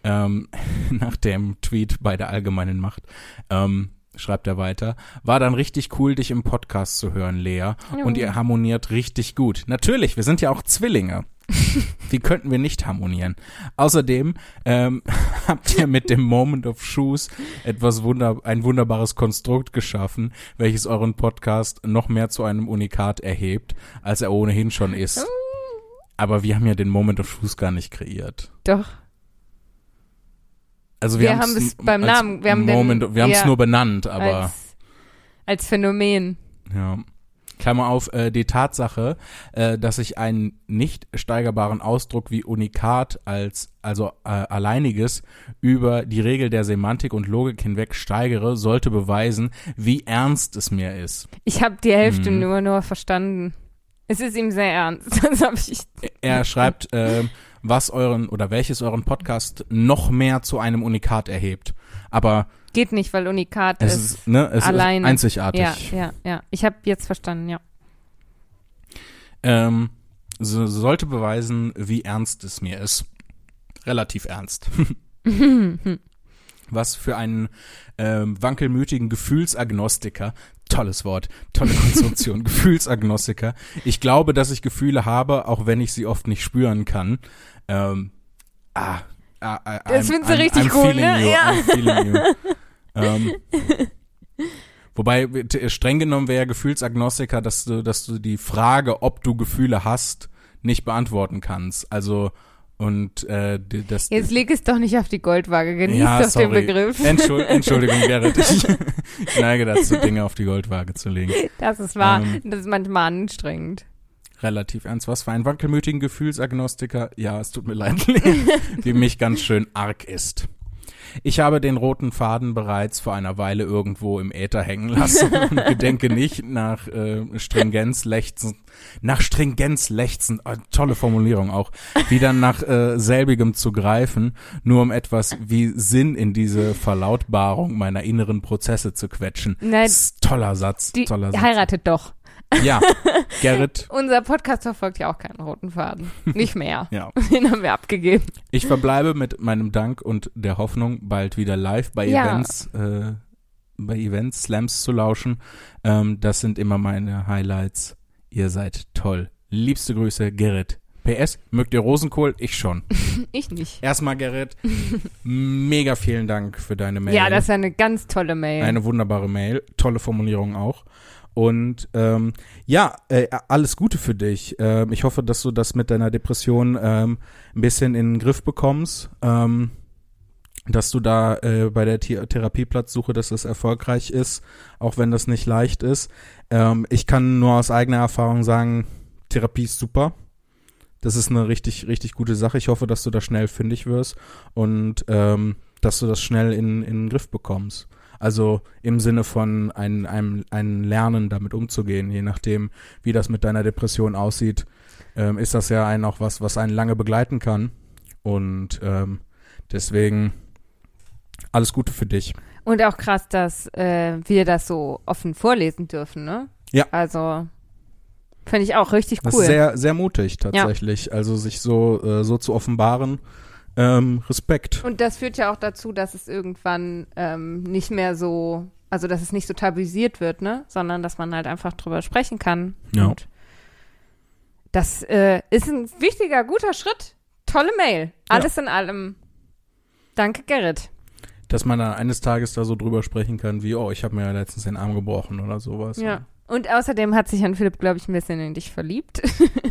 Ähm, nach dem Tweet bei der allgemeinen Macht. Ähm, schreibt er weiter. War dann richtig cool, dich im Podcast zu hören, Lea. Und ihr harmoniert richtig gut. Natürlich, wir sind ja auch Zwillinge. Wie könnten wir nicht harmonieren? Außerdem ähm, habt ihr mit dem Moment of Shoes etwas wunder ein wunderbares Konstrukt geschaffen, welches euren Podcast noch mehr zu einem Unikat erhebt, als er ohnehin schon ist. Aber wir haben ja den Moment of Shoes gar nicht kreiert. Doch. Also wir, Wir haben es beim Namen- wir haben den- Moment, wir haben es ja, nur benannt, aber als, als Phänomen. ja. Klammer auf, äh, die Tatsache, äh, dass ich einen nicht steigerbaren Ausdruck wie Unikat als, also äh, alleiniges, über die Regel der Semantik und Logik hinweg steigere, sollte beweisen, wie ernst es mir ist. Ich habe die Hälfte Mhm. nur nur verstanden. Es ist ihm sehr ernst. Das ich. Er schreibt, äh, was euren oder welches euren Podcast noch mehr zu einem Unikat erhebt. Aber Geht nicht, weil Unikat es ist. ist, ne, es alleine. ist einzigartig. Ja, ja, ja. Ich habe jetzt verstanden, ja. Ähm, so, sollte beweisen, wie ernst es mir ist. Relativ ernst. Was für einen ähm, wankelmütigen Gefühlsagnostiker, tolles Wort, tolle Konstruktion, Gefühlsagnostiker. Ich glaube, dass ich Gefühle habe, auch wenn ich sie oft nicht spüren kann. Ähm, ah, ah, ah, Das findest du richtig I'm cool, feeling ne? You, Ja. I'm feeling you. ähm, Wobei, streng genommen wäre ja Gefühlsagnostiker, dass du, dass du die Frage, ob du Gefühle hast, nicht beantworten kannst. Also, und äh, das. Jetzt leg es doch nicht auf die Goldwaage. Genieß ja, doch sorry. den Begriff. Entschuld, Entschuldigung, Gerrit. Ich, ich neige dazu, Dinge auf die Goldwaage zu legen. Das ist wahr. Ähm. das ist manchmal anstrengend. Relativ ernst. Was für einen wankelmütigen Gefühlsagnostiker? Ja, es tut mir leid, wie mich ganz schön arg ist. Ich habe den roten Faden bereits vor einer Weile irgendwo im Äther hängen lassen und gedenke nicht nach äh, Stringenz lechzen, nach Stringenz lechzen, äh, tolle Formulierung auch, wieder nach äh, selbigem zu greifen, nur um etwas wie Sinn in diese Verlautbarung meiner inneren Prozesse zu quetschen. Nein, toller Satz, Die toller Satz. heiratet doch. Ja, Gerrit, Unser Podcast verfolgt ja auch keinen roten Faden. Nicht mehr. ja. Den haben wir abgegeben. Ich verbleibe mit meinem Dank und der Hoffnung, bald wieder live bei Ja. Events, äh, bei Events, Slams zu lauschen. Ähm, das sind immer meine Highlights. Ihr seid toll. Liebste Grüße, Gerrit. PS, mögt ihr Rosenkohl? Ich schon. Ich nicht. Erstmal, Gerrit, mega vielen Dank für deine Mail. Ja, das ist eine ganz tolle Mail. Eine wunderbare Mail. Tolle Formulierung auch. Und ähm, ja, äh, alles Gute für dich. Ähm, ich hoffe, dass du das mit deiner Depression ähm, ein bisschen in den Griff bekommst. Ähm, dass du da äh, bei der The Therapieplatzsuche, dass das erfolgreich ist, auch wenn das nicht leicht ist. Ähm, ich kann nur aus eigener Erfahrung sagen, Therapie ist super. Das ist eine richtig, richtig gute Sache. Ich hoffe, dass du da schnell fündig wirst und ähm, dass du das schnell in, in den Griff bekommst. Also im Sinne von ein, einem, ein Lernen damit umzugehen, je nachdem, wie das mit deiner Depression aussieht, ähm, ist das ja ein auch was, was einen lange begleiten kann. Und ähm, deswegen alles Gute für dich. Und auch krass, dass äh, wir das so offen vorlesen dürfen, ne? Ja. Also, finde ich auch richtig Das cool. ist sehr, sehr mutig tatsächlich. Also sich so, äh, so zu offenbaren. Ähm, Respekt. Und das führt ja auch dazu, dass es irgendwann ähm, nicht mehr so, also dass es nicht so tabuisiert wird, ne? Sondern dass man halt einfach drüber sprechen kann. Ja. Und das äh, ist ein wichtiger, guter Schritt. Tolle Mail. Alles in allem. Danke, Gerrit. Dass man dann eines Tages da so drüber sprechen kann, wie, oh, ich habe mir ja letztens den Arm gebrochen oder sowas. Ja. Und außerdem hat sich Herrn Philipp, glaube ich, ein bisschen in dich verliebt.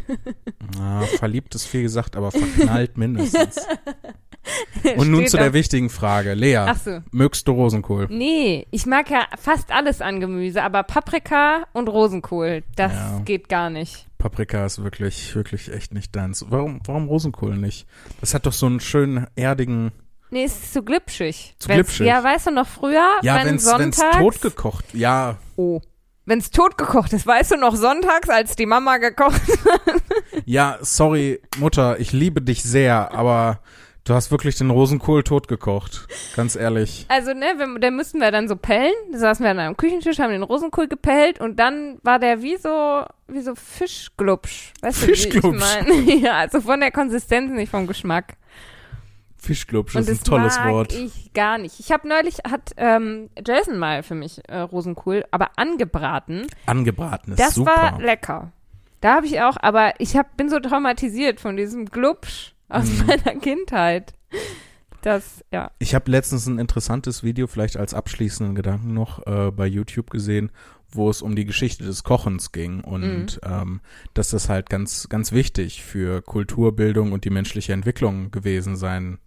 Ah, verliebt ist viel gesagt, aber verknallt mindestens. Und nun zu der wichtigen Frage. Lea, so. mögst du Rosenkohl? Nee, ich mag ja fast alles an Gemüse, aber Paprika und Rosenkohl, das Ja. geht gar nicht. Paprika ist wirklich, wirklich echt nicht deins. Warum, warum Rosenkohl nicht? Das hat doch so einen schönen, erdigen, Nee, es ist zu glitschig. Zu Wenn's- glitschig. Ja, weißt du noch früher, ja, wenn wenn's, wenn's sonntags, totgekocht, ja, oh, wenn's totgekocht ist, weißt du noch sonntags, als die Mama gekocht ja, sorry, Mutter, ich liebe dich sehr, aber du hast wirklich den Rosenkohl totgekocht. Ganz ehrlich. Also, ne, wenn, den müssten wir dann so pellen. Da saßen wir dann am Küchentisch, haben den Rosenkohl gepellt und dann war der wie so, wie so Fischglubsch. Weißt Fischglubsch. du, wie ich meine? ja, also von der Konsistenz, nicht vom Geschmack. Fischglubsch Und ist ein das tolles mag Wort. ich gar nicht. Ich habe neulich, hat ähm, Jason mal für mich äh, Rosenkohl, aber angebraten. Angebraten ist Das super. war lecker. Da habe ich auch, aber ich hab, bin so traumatisiert von diesem Glubsch aus Mhm. meiner Kindheit. Das, ja. Ich habe letztens ein interessantes Video, vielleicht als abschließenden Gedanken noch, äh, bei YouTube gesehen, wo es um die Geschichte des Kochens ging und ähm, dass das halt ganz, ganz wichtig für Kulturbildung und die menschliche Entwicklung gewesen sein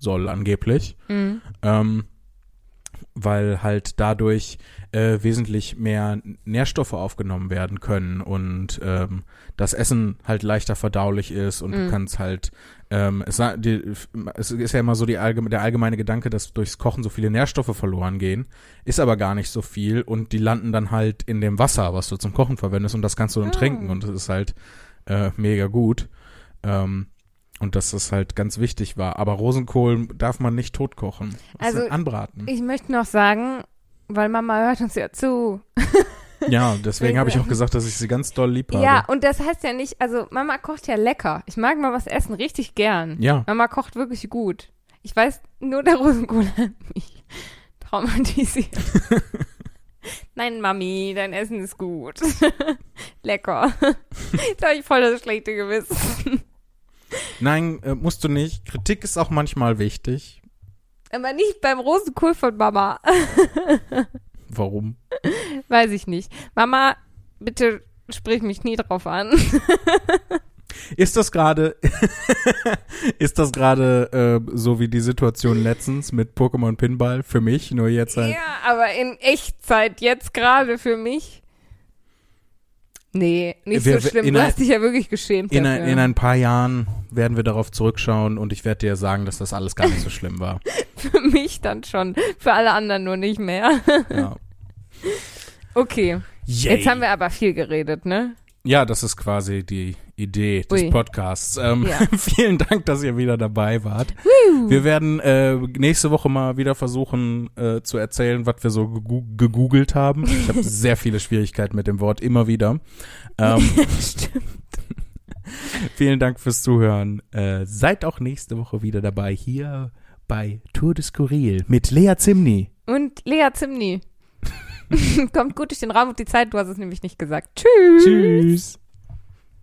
soll, angeblich. Mhm. Ähm, weil halt dadurch äh, wesentlich mehr Nährstoffe aufgenommen werden können und ähm, das Essen halt leichter verdaulich ist und Mhm. du kannst halt ähm, es, die, es ist ja immer so die allgeme, der allgemeine Gedanke, dass durchs Kochen so viele Nährstoffe verloren gehen, ist aber gar nicht so viel und die landen dann halt in dem Wasser, was du zum Kochen verwendest und das kannst du dann Ah. trinken und das ist halt äh, mega gut. Ähm, und dass das halt ganz wichtig war. Aber Rosenkohl darf man nicht tot kochen. Das Also, anbraten. Ich möchte noch sagen, weil Mama hört uns ja zu. Ja, deswegen habe ich auch gesagt, dass ich sie ganz doll lieb habe. Ja, und das heißt ja nicht, also Mama kocht ja lecker. Ich mag mal was essen richtig gern. Ja. Mama kocht wirklich gut. Ich weiß, nur der Rosenkohl hat mich traumatisiert. Nein, Mami, dein Essen ist gut. Lecker. Jetzt habe ich voll das schlechte Gewissen. Nein, äh, musst du nicht. Kritik ist auch manchmal wichtig. Aber nicht beim Rosenkohl von Mama. Warum? Weiß ich nicht. Mama, bitte sprich mich nie drauf an. Ist das gerade, ist das gerade äh, so wie die Situation letztens mit Pokémon Pinball für mich, nur jetzt halt. Ja, aber in Echtzeit jetzt gerade für mich. Nee, nicht Wir- so schlimm. Du hast dich ja wirklich geschämt In, ein, in ein paar Jahren werden wir darauf zurückschauen und ich werde dir sagen, dass das alles gar nicht so schlimm war. Für mich dann schon. Für alle anderen nur nicht mehr. Ja. Okay. Yay. Jetzt haben wir aber viel geredet, ne? Ja, das ist quasi die Idee des Ui. Podcasts. Ähm, Ja. Vielen Dank, dass ihr wieder dabei wart. Wir werden äh, nächste Woche mal wieder versuchen äh, zu erzählen, was wir so gegoogelt haben. Ich habe sehr viele Schwierigkeiten mit dem Wort immer wieder. Ähm, Stimmt. vielen Dank fürs Zuhören. Äh, seid auch nächste Woche wieder dabei hier bei Tour de Skurril mit Lea Zimni. Und Lea Zimni. Kommt gut durch den Raum und die Zeit, du hast es nämlich nicht gesagt. Tschüss. Tschüss.